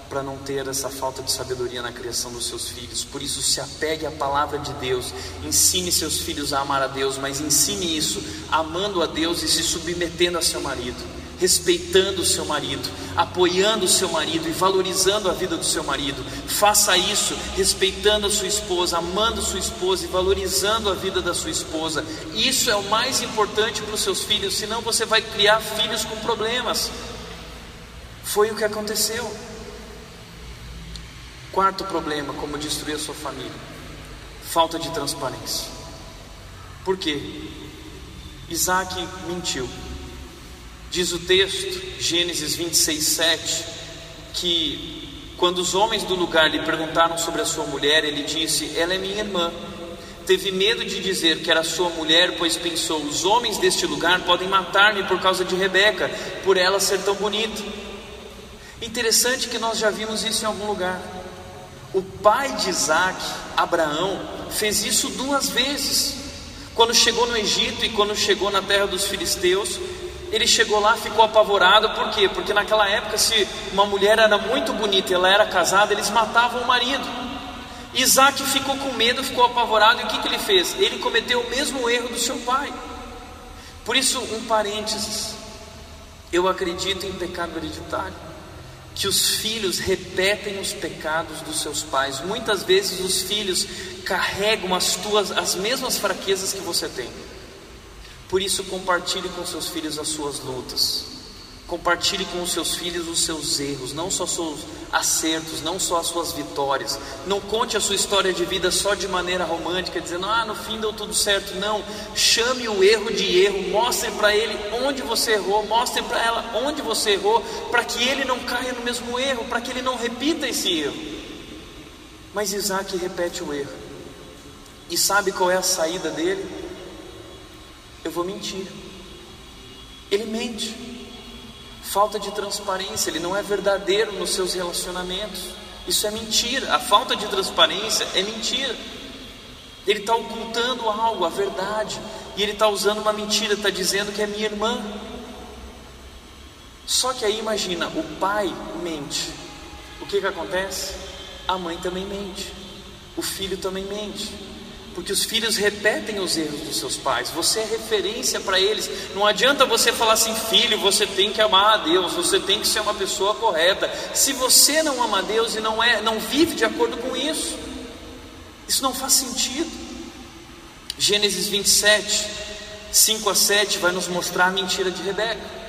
para não ter essa falta de sabedoria na criação dos seus filhos. Por isso, se apegue à palavra de Deus. Ensine seus filhos a amar a Deus, mas ensine isso amando a Deus e se submetendo a seu marido respeitando o seu marido, apoiando o seu marido e valorizando a vida do seu marido. Faça isso respeitando a sua esposa, amando sua esposa e valorizando a vida da sua esposa. Isso é o mais importante para os seus filhos, senão você vai criar filhos com problemas. Foi o que aconteceu. Quarto problema, como destruir a sua família: falta de transparência. Por quê? Isaac mentiu. Diz o texto, Gênesis 26, 7, que quando os homens do lugar lhe perguntaram sobre a sua mulher, ele disse: Ela é minha irmã. Teve medo de dizer que era sua mulher, pois pensou: os homens deste lugar podem matar-me por causa de Rebeca, por ela ser tão bonita. Interessante que nós já vimos isso em algum lugar. O pai de Isaac, Abraão, fez isso duas vezes. Quando chegou no Egito e quando chegou na terra dos filisteus, ele chegou lá, ficou apavorado, por quê? Porque naquela época, se uma mulher era muito bonita e ela era casada, eles matavam o marido. Isaac ficou com medo, ficou apavorado, e o que, que ele fez? Ele cometeu o mesmo erro do seu pai. Por isso, um parênteses: eu acredito em pecado hereditário, que os filhos repetem os pecados dos seus pais. Muitas vezes os filhos carregam as tuas as mesmas fraquezas que você tem. Por isso, compartilhe com seus filhos as suas lutas. Compartilhe com os seus filhos os seus erros, não só seus acertos, não só as suas vitórias. Não conte a sua história de vida só de maneira romântica, dizendo, ah, no fim deu tudo certo. Não, chame o erro de erro, mostre para ele onde você errou, mostre para ela onde você errou, para que ele não caia no mesmo erro, para que ele não repita esse erro. Mas Isaac repete o erro, e sabe qual é a saída dele? Eu vou mentir. Ele mente. Falta de transparência, ele não é verdadeiro nos seus relacionamentos. Isso é mentira. A falta de transparência é mentira. Ele está ocultando algo, a verdade. E ele está usando uma mentira, está dizendo que é minha irmã. Só que aí imagina, o pai mente. O que, que acontece? A mãe também mente. O filho também mente porque os filhos repetem os erros dos seus pais. Você é referência para eles. Não adianta você falar assim, filho, você tem que amar a Deus, você tem que ser uma pessoa correta. Se você não ama a Deus e não é, não vive de acordo com isso, isso não faz sentido. Gênesis 27, 5 a 7 vai nos mostrar a mentira de Rebeca.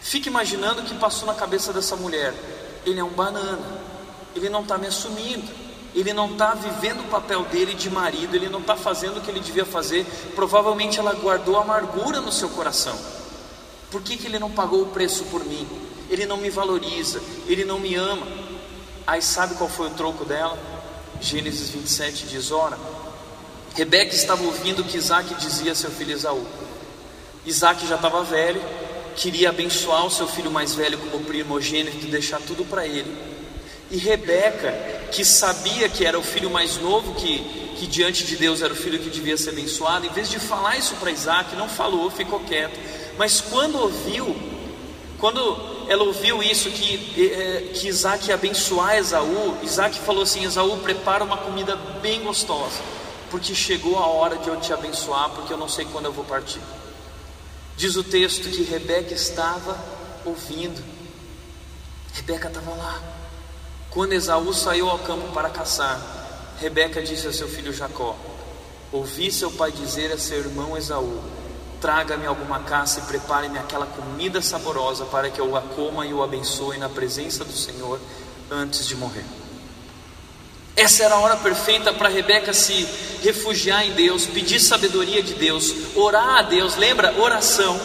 Fique imaginando o que passou na cabeça dessa mulher. Ele é um banana. Ele não está me assumindo ele não está vivendo o papel dele de marido, ele não está fazendo o que ele devia fazer. Provavelmente ela guardou amargura no seu coração. Por que, que ele não pagou o preço por mim? Ele não me valoriza, ele não me ama. Aí sabe qual foi o troco dela? Gênesis 27 diz: Ora, Rebeca estava ouvindo o que Isaac dizia a seu filho Esaú. Isaac já estava velho, queria abençoar o seu filho mais velho como primogênito e deixar tudo para ele. E Rebeca, que sabia que era o filho mais novo, que, que diante de Deus era o filho que devia ser abençoado, em vez de falar isso para Isaac, não falou, ficou quieto. Mas quando ouviu, quando ela ouviu isso, que, é, que Isaac ia abençoar Esaú, Isaac falou assim: Esaú, prepara uma comida bem gostosa, porque chegou a hora de eu te abençoar, porque eu não sei quando eu vou partir. Diz o texto que Rebeca estava ouvindo, Rebeca estava lá. Quando Esaú saiu ao campo para caçar, Rebeca disse a seu filho Jacó: Ouvi seu pai dizer a seu irmão Esaú: Traga-me alguma caça e prepare-me aquela comida saborosa para que eu a coma e o abençoe na presença do Senhor antes de morrer. Essa era a hora perfeita para Rebeca se refugiar em Deus, pedir sabedoria de Deus, orar a Deus. Lembra? Oração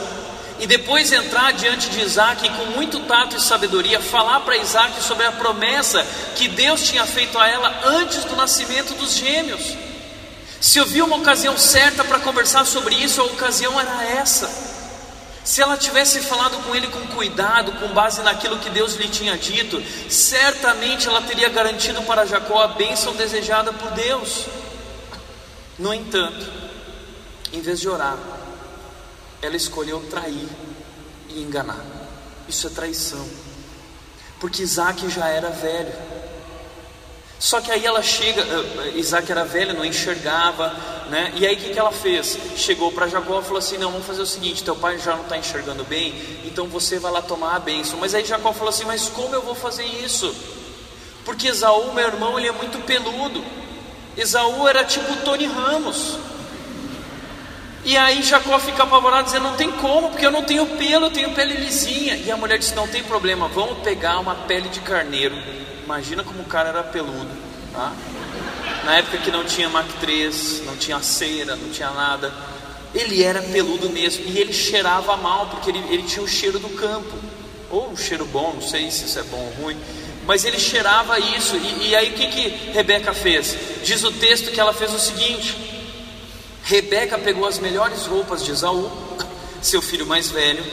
e depois entrar diante de Isaac e com muito tato e sabedoria falar para Isaac sobre a promessa que Deus tinha feito a ela antes do nascimento dos gêmeos. Se ouviu uma ocasião certa para conversar sobre isso, a ocasião era essa. Se ela tivesse falado com ele com cuidado, com base naquilo que Deus lhe tinha dito, certamente ela teria garantido para Jacó a bênção desejada por Deus. No entanto, em vez de orar, ela escolheu trair e enganar. Isso é traição. Porque Isaac já era velho. Só que aí ela chega, eh, Isaac era velho, não enxergava, né? E aí o que, que ela fez? Chegou para Jacó e falou assim: Não, vamos fazer o seguinte: teu pai já não está enxergando bem, então você vai lá tomar a bênção. Mas aí Jacó falou assim: Mas como eu vou fazer isso? Porque Esaú, meu irmão, ele é muito peludo. Esaú era tipo Tony Ramos. E aí Jacó fica apavorado, dizendo: Não tem como, porque eu não tenho pelo, eu tenho pele lisinha. E a mulher disse: Não tem problema, vamos pegar uma pele de carneiro. Imagina como o cara era peludo. Tá? Na época que não tinha Mac 3, não tinha cera, não tinha nada. Ele era peludo mesmo e ele cheirava mal, porque ele, ele tinha o cheiro do campo, ou um cheiro bom, não sei se isso é bom ou ruim, mas ele cheirava isso. E, e aí o que, que Rebeca fez? Diz o texto que ela fez o seguinte: Rebeca pegou as melhores roupas de Esaú, seu filho mais velho,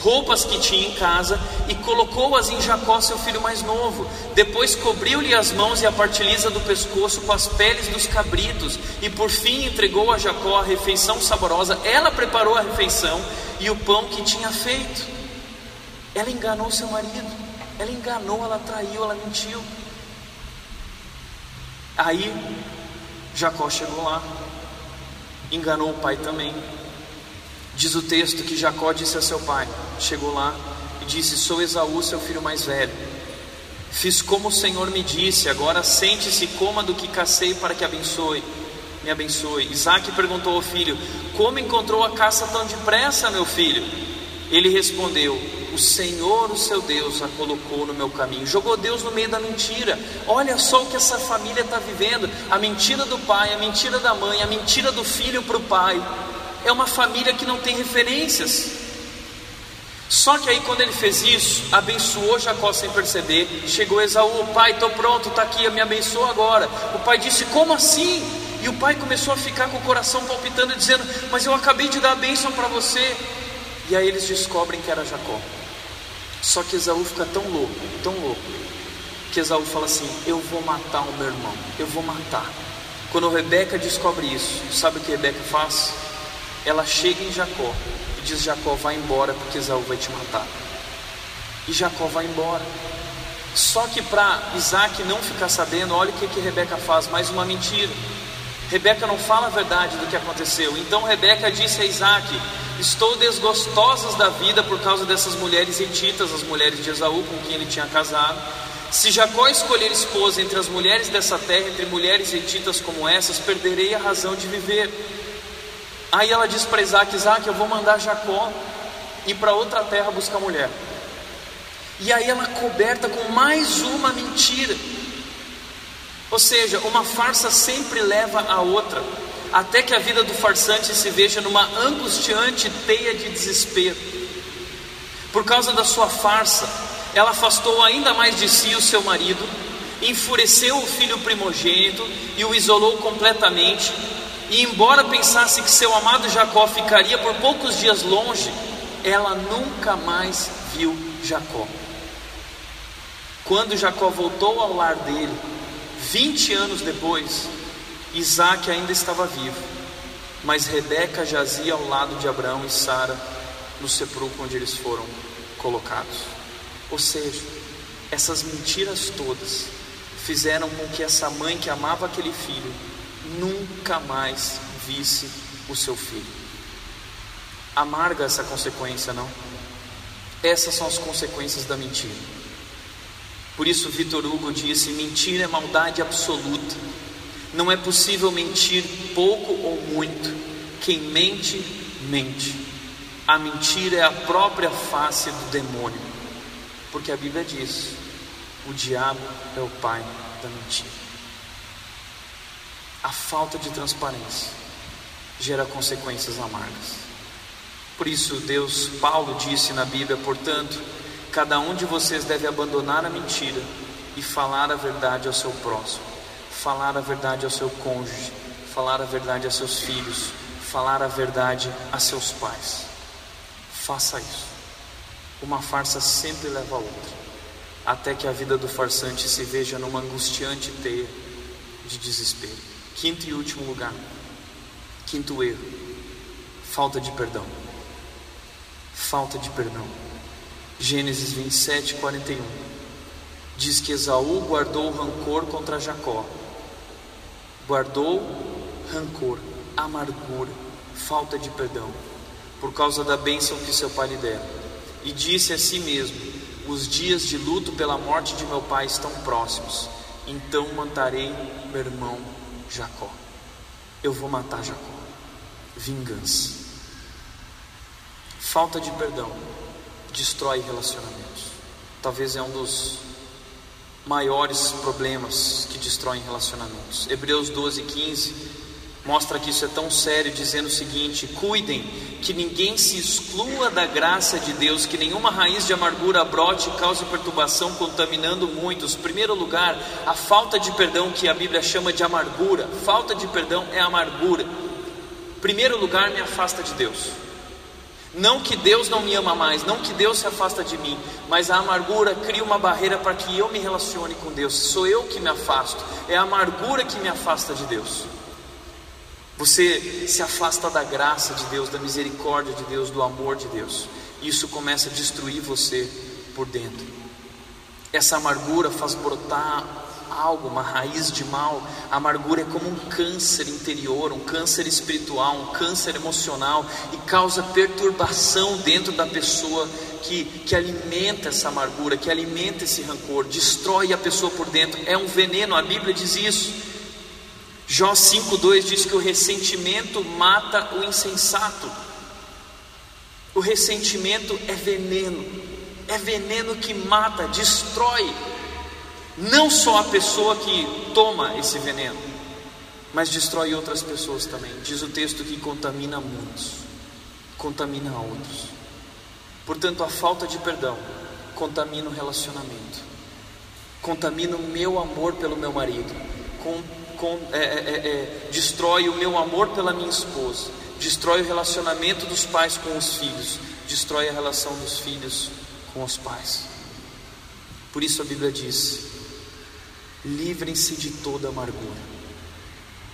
roupas que tinha em casa e colocou-as em Jacó, seu filho mais novo. Depois cobriu-lhe as mãos e a partiliza do pescoço com as peles dos cabritos e por fim entregou a Jacó a refeição saborosa. Ela preparou a refeição e o pão que tinha feito. Ela enganou seu marido, ela enganou, ela traiu, ela mentiu. Aí Jacó chegou lá, enganou o pai também. Diz o texto que Jacó disse a seu pai: chegou lá e disse: Sou Esaú, seu filho mais velho. Fiz como o Senhor me disse, agora sente-se coma do que cacei para que abençoe, me abençoe. Isaac perguntou ao filho: Como encontrou a caça tão depressa, meu filho? Ele respondeu: O Senhor, o seu Deus, a colocou no meu caminho. Jogou Deus no meio da mentira. Olha só o que essa família está vivendo: a mentira do pai, a mentira da mãe, a mentira do filho para o pai é uma família que não tem referências. Só que aí quando ele fez isso, abençoou Jacó sem perceber. Chegou Esaú, pai, estou pronto, está aqui, me abençoa agora. O pai disse, como assim? E o pai começou a ficar com o coração palpitando, dizendo, mas eu acabei de dar a bênção para você. E aí eles descobrem que era Jacó. Só que Esaú fica tão louco, tão louco, que Esaú fala assim: Eu vou matar o meu irmão, eu vou matar. Quando Rebeca descobre isso, sabe o que Rebeca faz? ela chega em Jacó e diz: Jacó, vai embora porque Esaú vai te matar. E Jacó vai embora. Só que para Isaac não ficar sabendo, olha o que, que Rebeca faz: mais uma mentira. Rebeca não fala a verdade do que aconteceu. Então Rebeca disse a Isaac: Estou desgostosa da vida por causa dessas mulheres hititas, as mulheres de Esaú com quem ele tinha casado. Se Jacó escolher esposa entre as mulheres dessa terra, entre mulheres hititas como essas, perderei a razão de viver. Aí ela diz para Isaac: Isaac, eu vou mandar Jacó ir para outra terra buscar mulher. E aí ela coberta com mais uma mentira. Ou seja, uma farsa sempre leva a outra, até que a vida do farsante se veja numa angustiante teia de desespero. Por causa da sua farsa, ela afastou ainda mais de si o seu marido, enfureceu o filho primogênito e o isolou completamente, e embora pensasse que seu amado Jacó ficaria por poucos dias longe, ela nunca mais viu Jacó. Quando Jacó voltou ao lar dele, 20 anos depois, Isaac ainda estava vivo, mas Rebeca jazia ao lado de Abraão e Sara no sepulcro onde eles foram colocados. Ou seja, essas mentiras todas fizeram com que essa mãe que amava aquele filho nunca mais visse o seu filho. Amarga essa consequência, não? Essas são as consequências da mentira. Por isso, Vitor Hugo disse: mentira é maldade absoluta. Não é possível mentir pouco ou muito. Quem mente, mente. A mentira é a própria face do demônio. Porque a Bíblia diz: o diabo é o pai da mentira. A falta de transparência gera consequências amargas. Por isso, Deus, Paulo disse na Bíblia, portanto, cada um de vocês deve abandonar a mentira e falar a verdade ao seu próximo, falar a verdade ao seu cônjuge, falar a verdade a seus filhos, falar a verdade a seus pais. Faça isso. Uma farsa sempre leva a outra, até que a vida do farsante se veja numa angustiante teia de desespero. Quinto e último lugar, quinto erro, falta de perdão. Falta de perdão. Gênesis 27, 41 diz que Esaú guardou rancor contra Jacó, guardou rancor, amargura, falta de perdão, por causa da bênção que seu pai lhe dera, e disse a si mesmo: Os dias de luto pela morte de meu pai estão próximos, então matarei meu irmão Jacó. Eu vou matar Jacó. Vingança. Falta de perdão destrói relacionamentos. Talvez é um dos maiores problemas que destroem relacionamentos. Hebreus 12, 15 mostra que isso é tão sério, dizendo o seguinte: cuidem que ninguém se exclua da graça de Deus, que nenhuma raiz de amargura brote e cause perturbação, contaminando muitos. Primeiro lugar, a falta de perdão, que a Bíblia chama de amargura. Falta de perdão é amargura. Primeiro lugar, me afasta de Deus. Não que Deus não me ama mais, não que Deus se afasta de mim, mas a amargura cria uma barreira para que eu me relacione com Deus. Sou eu que me afasto, é a amargura que me afasta de Deus. Você se afasta da graça de Deus, da misericórdia de Deus, do amor de Deus. Isso começa a destruir você por dentro. Essa amargura faz brotar algo, uma raiz de mal. A amargura é como um câncer interior, um câncer espiritual, um câncer emocional e causa perturbação dentro da pessoa que, que alimenta essa amargura, que alimenta esse rancor, destrói a pessoa por dentro. É um veneno, a Bíblia diz isso. Jó 5,2 diz que o ressentimento mata o insensato. O ressentimento é veneno, é veneno que mata, destrói, não só a pessoa que toma esse veneno, mas destrói outras pessoas também. Diz o texto que contamina muitos, contamina outros. Portanto, a falta de perdão contamina o relacionamento, contamina o meu amor pelo meu marido, com, é, é, é, é, destrói o meu amor pela minha esposa, destrói o relacionamento dos pais com os filhos, destrói a relação dos filhos com os pais. Por isso a Bíblia diz: livrem-se de toda amargura.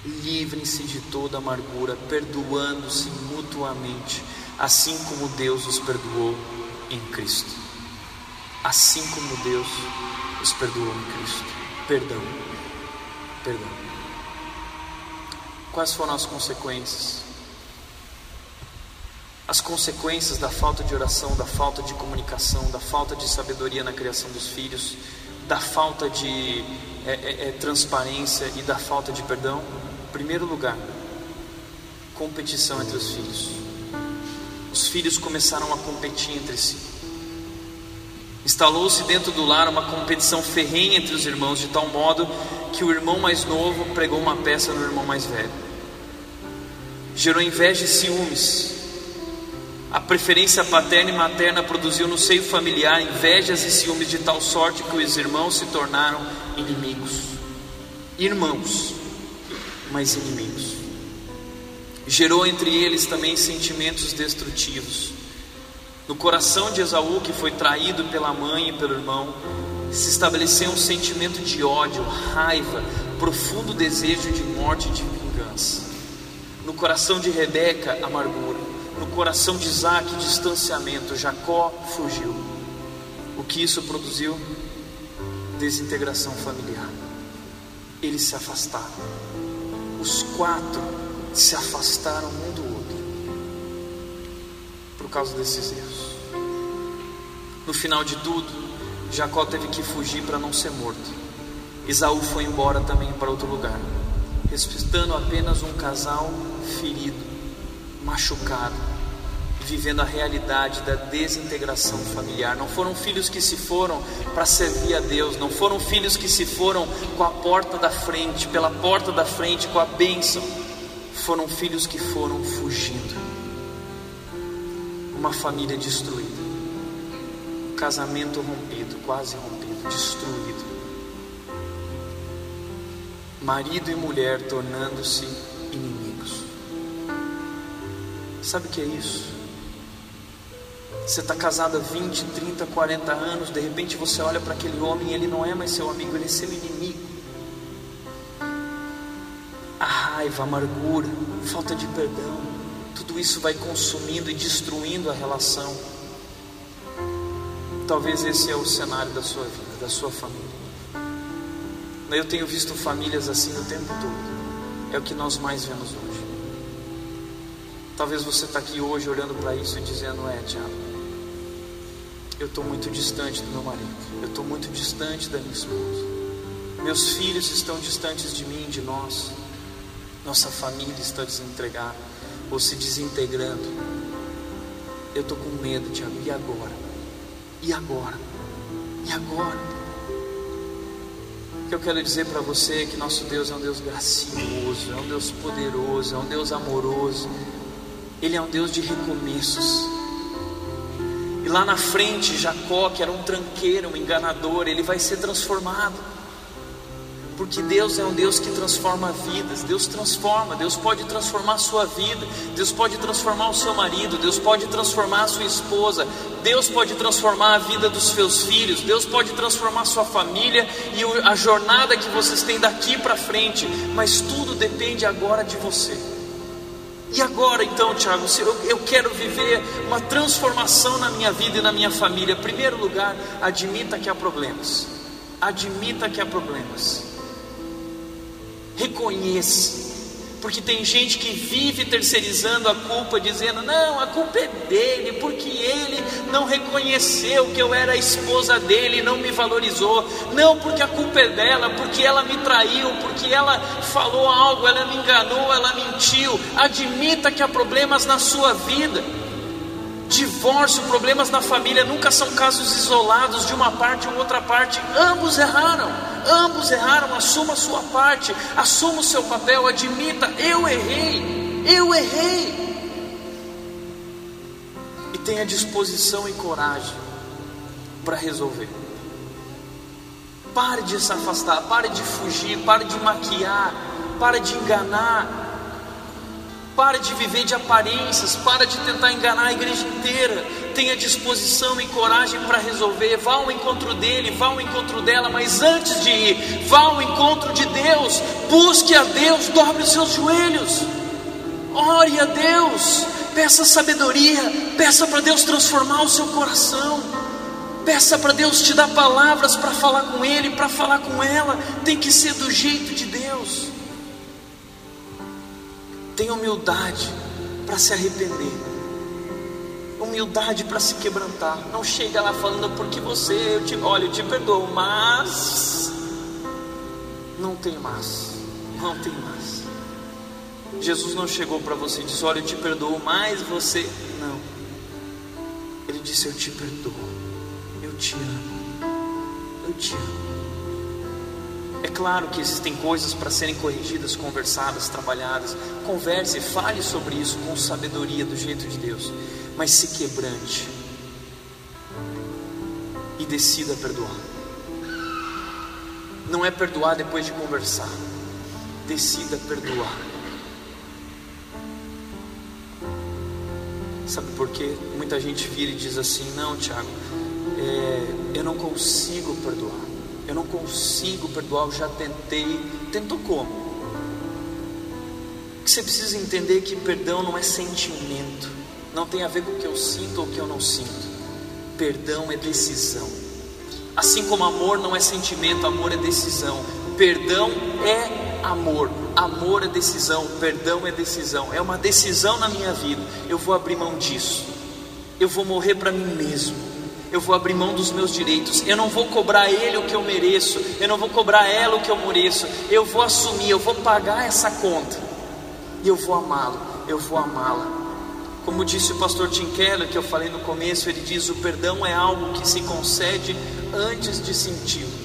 Livrem-se de toda amargura, perdoando-se mutuamente, assim como Deus os perdoou em Cristo. Assim como Deus os perdoou em Cristo. Perdão. Perdão. Quais foram as consequências? As consequências da falta de oração, da falta de comunicação, da falta de sabedoria na criação dos filhos, da falta de é, é, é, transparência e da falta de perdão? Primeiro lugar, competição entre os filhos. Os filhos começaram a competir entre si. Instalou-se dentro do lar uma competição ferrenha entre os irmãos, de tal modo que o irmão mais novo pregou uma peça no irmão mais velho. Gerou inveja e ciúmes. A preferência paterna e materna produziu no seio familiar invejas e ciúmes de tal sorte que os irmãos se tornaram inimigos. Irmãos, mas inimigos. Gerou entre eles também sentimentos destrutivos. No coração de Esaú, que foi traído pela mãe e pelo irmão, se estabeleceu um sentimento de ódio, raiva, profundo desejo de morte e de vingança. No coração de Rebeca, amargura. No coração de Isaac, distanciamento. Jacó fugiu. O que isso produziu? Desintegração familiar. Eles se afastaram. Os quatro se afastaram um do outro por causa desses erros. No final de tudo, Jacó teve que fugir para não ser morto. Isaú foi embora também para outro lugar, respeitando apenas um casal ferido, machucado, vivendo a realidade da desintegração familiar. Não foram filhos que se foram para servir a Deus, não foram filhos que se foram com a porta da frente, pela porta da frente, com a bênção. Foram filhos que foram fugindo. Uma família destruída casamento rompido, quase rompido, destruído. Marido e mulher tornando-se inimigos. Sabe o que é isso? Você está casado há 20, 30, 40 anos, de repente você olha para aquele homem e ele não é mais seu amigo, ele é seu inimigo. A raiva, a amargura, falta de perdão, tudo isso vai consumindo e destruindo a relação. Talvez esse é o cenário da sua vida, da sua família. Eu tenho visto famílias assim o tempo todo. É o que nós mais vemos hoje. Talvez você está aqui hoje olhando para isso e dizendo: É, Tiago, eu estou muito distante do meu marido, eu estou muito distante da minha esposa, meus filhos estão distantes de mim, de nós, nossa família está desentregada ou se desintegrando. Eu estou com medo, Tiago, e agora? E agora? E agora? que eu quero dizer para você é que nosso Deus é um Deus gracioso, é um Deus poderoso, é um Deus amoroso. Ele é um Deus de recomeços. Lá na frente, Jacó, que era um tranqueiro, um enganador, ele vai ser transformado. Porque Deus é um Deus que transforma vidas. Deus transforma, Deus pode transformar a sua vida, Deus pode transformar o seu marido, Deus pode transformar a sua esposa, Deus pode transformar a vida dos seus filhos, Deus pode transformar a sua família e a jornada que vocês têm daqui para frente, mas tudo depende agora de você. E agora então, Tiago, eu, eu quero viver uma transformação na minha vida e na minha família, em primeiro lugar, admita que há problemas. Admita que há problemas. Reconheça. Porque tem gente que vive terceirizando a culpa, dizendo: não, a culpa é dele, porque ele não reconheceu que eu era a esposa dele e não me valorizou. Não, porque a culpa é dela, porque ela me traiu, porque ela falou algo, ela me enganou, ela mentiu. Admita que há problemas na sua vida. Divórcio, problemas na família nunca são casos isolados de uma parte ou outra parte, ambos erraram, ambos erraram. Assuma a sua parte, assuma o seu papel, admita: eu errei, eu errei. E tenha disposição e coragem para resolver. Pare de se afastar, pare de fugir, pare de maquiar, pare de enganar, Pare de viver de aparências, para de tentar enganar a igreja inteira. Tenha disposição e coragem para resolver. Vá ao encontro dele, vá ao encontro dela, mas antes de ir, vá ao encontro de Deus. Busque a Deus, dobre os seus joelhos. Ore a Deus, peça sabedoria, peça para Deus transformar o seu coração. Peça para Deus te dar palavras para falar com Ele, para falar com ela. Tem que ser do jeito de Deus. Tenha humildade para se arrepender. Humildade para se quebrantar. Não chega lá falando porque você, eu te, olha, eu te perdoo, mas não tem mais. Não tem mais. Jesus não chegou para você e disse: Olha, eu te perdoo, mas você. Não. Ele disse: Eu te perdoo. Eu te amo. Eu te amo. É claro que existem coisas para serem corrigidas, conversadas, trabalhadas. Converse, fale sobre isso com sabedoria do jeito de Deus, mas se quebrante e decida perdoar. Não é perdoar depois de conversar, decida perdoar. Sabe por quê? Muita gente vira e diz assim: Não, Tiago, é, eu não consigo perdoar. Eu não consigo perdoar, eu já tentei. Tentou como? você precisa entender que perdão não é sentimento, não tem a ver com o que eu sinto ou o que eu não sinto. Perdão é decisão. Assim como amor não é sentimento, amor é decisão. Perdão é amor, amor é decisão, perdão é decisão. É uma decisão na minha vida. Eu vou abrir mão disso. Eu vou morrer para mim mesmo eu vou abrir mão dos meus direitos, eu não vou cobrar ele o que eu mereço, eu não vou cobrar ela o que eu mereço, eu vou assumir, eu vou pagar essa conta, e eu vou amá-lo, eu vou amá-la. Como disse o pastor Tim Keller, que eu falei no começo, ele diz: o perdão é algo que se concede antes de senti-lo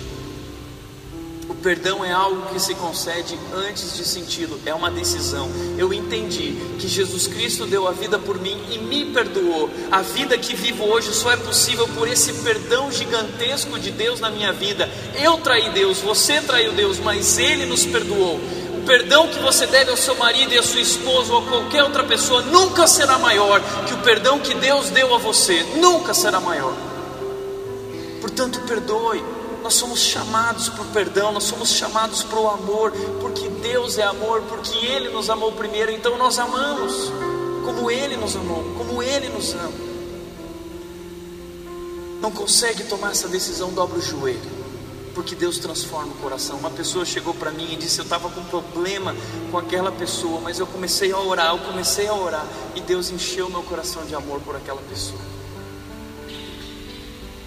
perdão é algo que se concede antes de senti-lo, é uma decisão. Eu entendi que Jesus Cristo deu a vida por mim e me perdoou. A vida que vivo hoje só é possível por esse perdão gigantesco de Deus na minha vida. Eu traí Deus, você traiu Deus, mas Ele nos perdoou. O perdão que você deve ao seu marido e à sua esposa ou a qualquer outra pessoa nunca será maior que o perdão que Deus deu a você, nunca será maior. Portanto, perdoe nós somos chamados para o perdão, nós somos chamados para o amor, porque Deus é amor, porque Ele nos amou primeiro, então nós amamos, como Ele nos amou, como Ele nos ama. Não consegue tomar essa decisão, dobra o joelho, porque Deus transforma o coração. Uma pessoa chegou para mim e disse: Eu estava com problema com aquela pessoa, mas eu comecei a orar, eu comecei a orar, e Deus encheu meu coração de amor por aquela pessoa.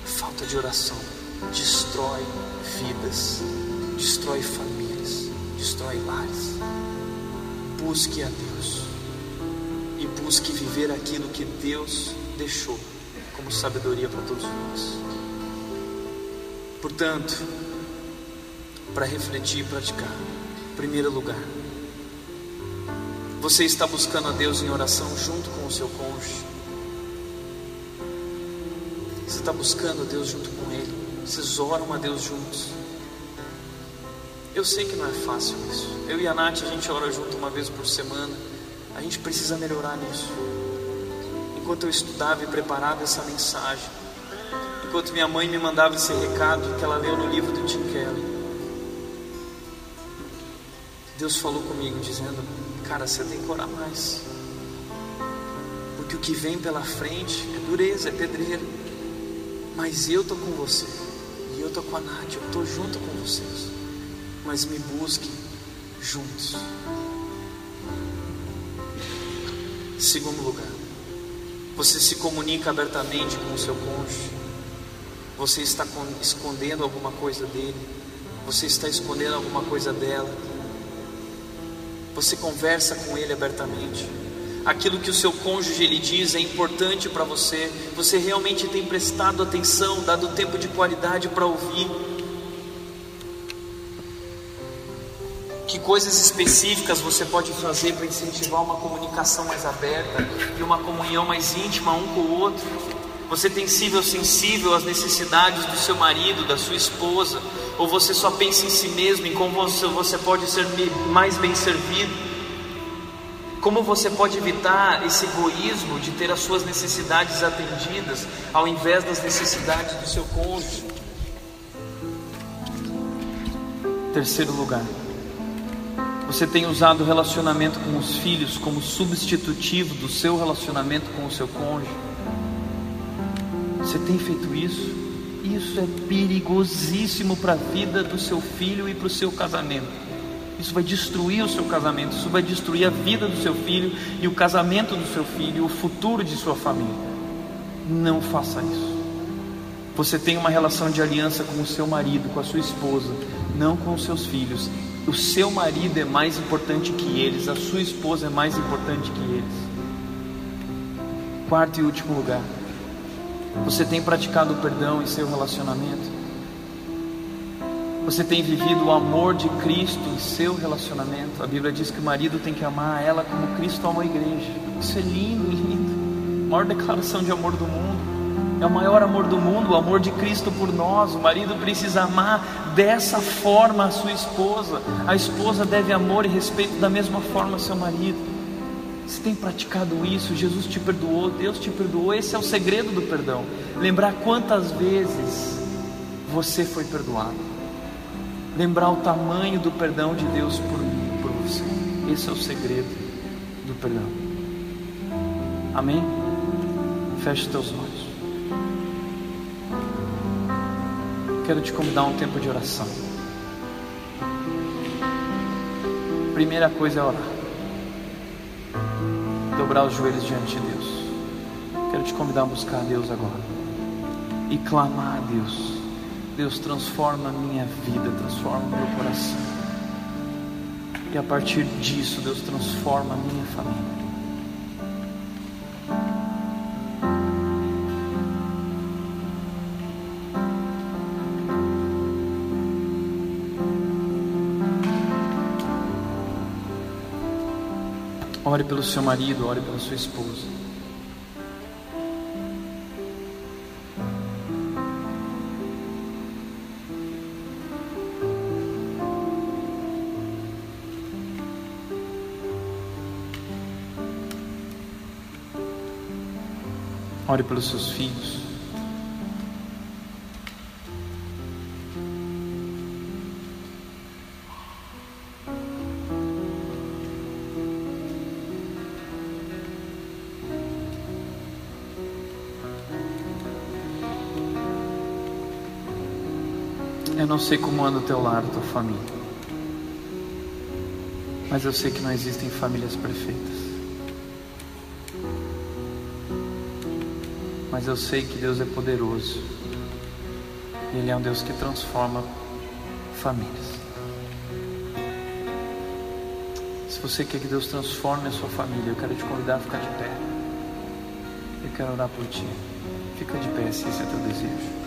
Falta de oração destrói vidas, destrói famílias, destrói lares. Busque a Deus e busque viver aquilo que Deus deixou como sabedoria para todos nós. Portanto, para refletir e praticar. Primeiro lugar, você está buscando a Deus em oração junto com o seu cônjuge. Você está buscando a Deus junto com Ele. Vocês oram a Deus juntos. Eu sei que não é fácil isso. Eu e a Nath, a gente ora junto uma vez por semana. A gente precisa melhorar nisso. Enquanto eu estudava e preparava essa mensagem, enquanto minha mãe me mandava esse recado que ela leu no livro do Tim Keller, Deus falou comigo dizendo: Cara, você tem que orar mais. Porque o que vem pela frente é dureza, é pedreira. Mas eu tô com você. Eu tô com a Nath, eu tô junto com vocês. Mas me busquem juntos. Segundo lugar, você se comunica abertamente com o seu cônjuge. Você está escondendo alguma coisa dele. Você está escondendo alguma coisa dela. Você conversa com ele abertamente. Aquilo que o seu cônjuge lhe diz é importante para você. Você realmente tem prestado atenção, dado tempo de qualidade para ouvir. Que coisas específicas você pode fazer para incentivar uma comunicação mais aberta e uma comunhão mais íntima um com o outro? Você tem sido sensível às necessidades do seu marido, da sua esposa? Ou você só pensa em si mesmo, em como você, você pode ser mais bem servido? Como você pode evitar esse egoísmo de ter as suas necessidades atendidas ao invés das necessidades do seu cônjuge? Terceiro lugar, você tem usado o relacionamento com os filhos como substitutivo do seu relacionamento com o seu cônjuge? Você tem feito isso? Isso é perigosíssimo para a vida do seu filho e para o seu casamento. Isso vai destruir o seu casamento, isso vai destruir a vida do seu filho e o casamento do seu filho, o futuro de sua família. Não faça isso. Você tem uma relação de aliança com o seu marido, com a sua esposa, não com os seus filhos. O seu marido é mais importante que eles, a sua esposa é mais importante que eles. Quarto e último lugar você tem praticado o perdão em seu relacionamento? Você tem vivido o amor de Cristo em seu relacionamento? A Bíblia diz que o marido tem que amar ela como Cristo amou a igreja. Isso é lindo, lindo. A maior declaração de amor do mundo. É o maior amor do mundo, o amor de Cristo por nós. O marido precisa amar dessa forma a sua esposa. A esposa deve amor e respeito da mesma forma ao seu marido. Você tem praticado isso? Jesus te perdoou, Deus te perdoou. Esse é o segredo do perdão. Lembrar quantas vezes você foi perdoado. Lembrar o tamanho do perdão de Deus por mim, por você. Esse é o segredo do perdão. Amém? Feche teus olhos. Quero te convidar a um tempo de oração. Primeira coisa é orar dobrar os joelhos diante de Deus. Quero te convidar a buscar a Deus agora e clamar a Deus. Deus transforma a minha vida, transforma o meu coração. E a partir disso, Deus transforma a minha família. Ore pelo seu marido, ore pela sua esposa. Ore pelos seus filhos. não sei como anda o teu lar, tua família. Mas eu sei que não existem famílias perfeitas. mas eu sei que Deus é poderoso. E Ele é um Deus que transforma famílias. Se você quer que Deus transforme a sua família, eu quero te convidar a ficar de pé. Eu quero orar por ti. Fica de pé se esse é teu desejo.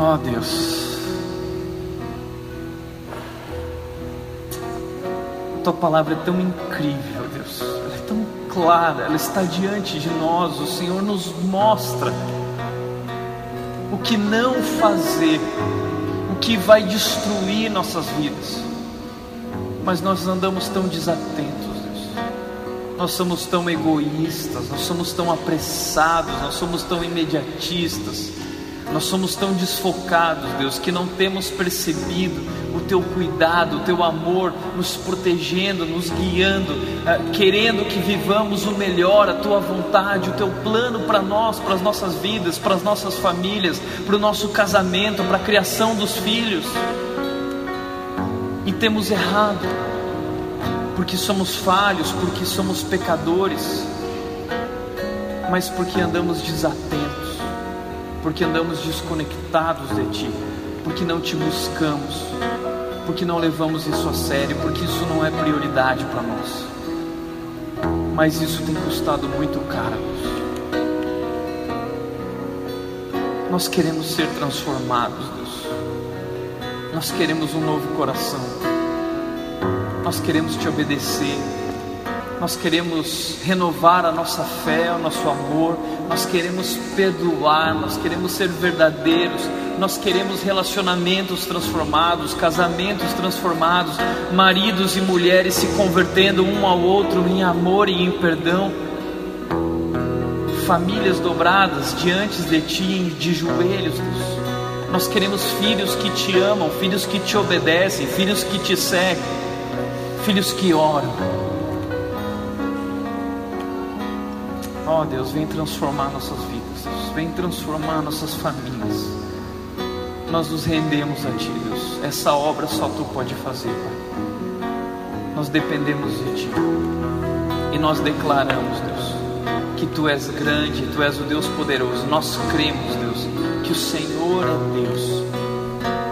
oh, Deus. Tua palavra é tão incrível, Deus, ela é tão clara, ela está diante de nós. O Senhor nos mostra o que não fazer, o que vai destruir nossas vidas, mas nós andamos tão desatentos nós somos tão egoístas, nós somos tão apressados, nós somos tão imediatistas, nós somos tão desfocados, Deus, que não temos percebido teu cuidado, o teu amor nos protegendo, nos guiando, uh, querendo que vivamos o melhor, a tua vontade, o teu plano para nós, para as nossas vidas, para as nossas famílias, para o nosso casamento, para a criação dos filhos. E temos errado porque somos falhos, porque somos pecadores, mas porque andamos desatentos, porque andamos desconectados de Ti, porque não te buscamos, porque não levamos isso a sério, porque isso não é prioridade para nós. Mas isso tem custado muito caro. Nós queremos ser transformados, Deus. Nós queremos um novo coração nós queremos te obedecer, nós queremos renovar a nossa fé, o nosso amor, nós queremos perdoar, nós queremos ser verdadeiros, nós queremos relacionamentos transformados, casamentos transformados, maridos e mulheres se convertendo um ao outro em amor e em perdão, famílias dobradas diante de Ti, de joelhos, Deus. Nós queremos filhos que te amam, filhos que te obedecem, filhos que te seguem filhos que oram. Ó oh, Deus, vem transformar nossas vidas, Deus. vem transformar nossas famílias. Nós nos rendemos a Ti, Deus. Essa obra só Tu pode fazer, Pai. Nós dependemos de Ti. E nós declaramos, Deus, que Tu és grande, Tu és o Deus poderoso. Nós cremos, Deus, que o Senhor é Deus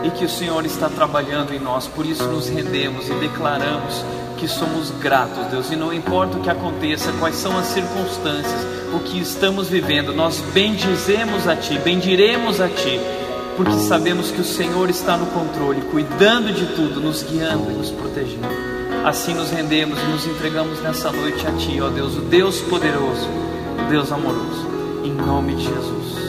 e que o Senhor está trabalhando em nós. Por isso nos rendemos e declaramos que somos gratos, Deus. E não importa o que aconteça, quais são as circunstâncias, o que estamos vivendo, nós bendizemos a Ti, bendiremos a Ti, porque sabemos que o Senhor está no controle, cuidando de tudo, nos guiando e nos protegendo. Assim nos rendemos e nos entregamos nessa noite a Ti, ó Deus, o Deus poderoso, o Deus amoroso. Em nome de Jesus.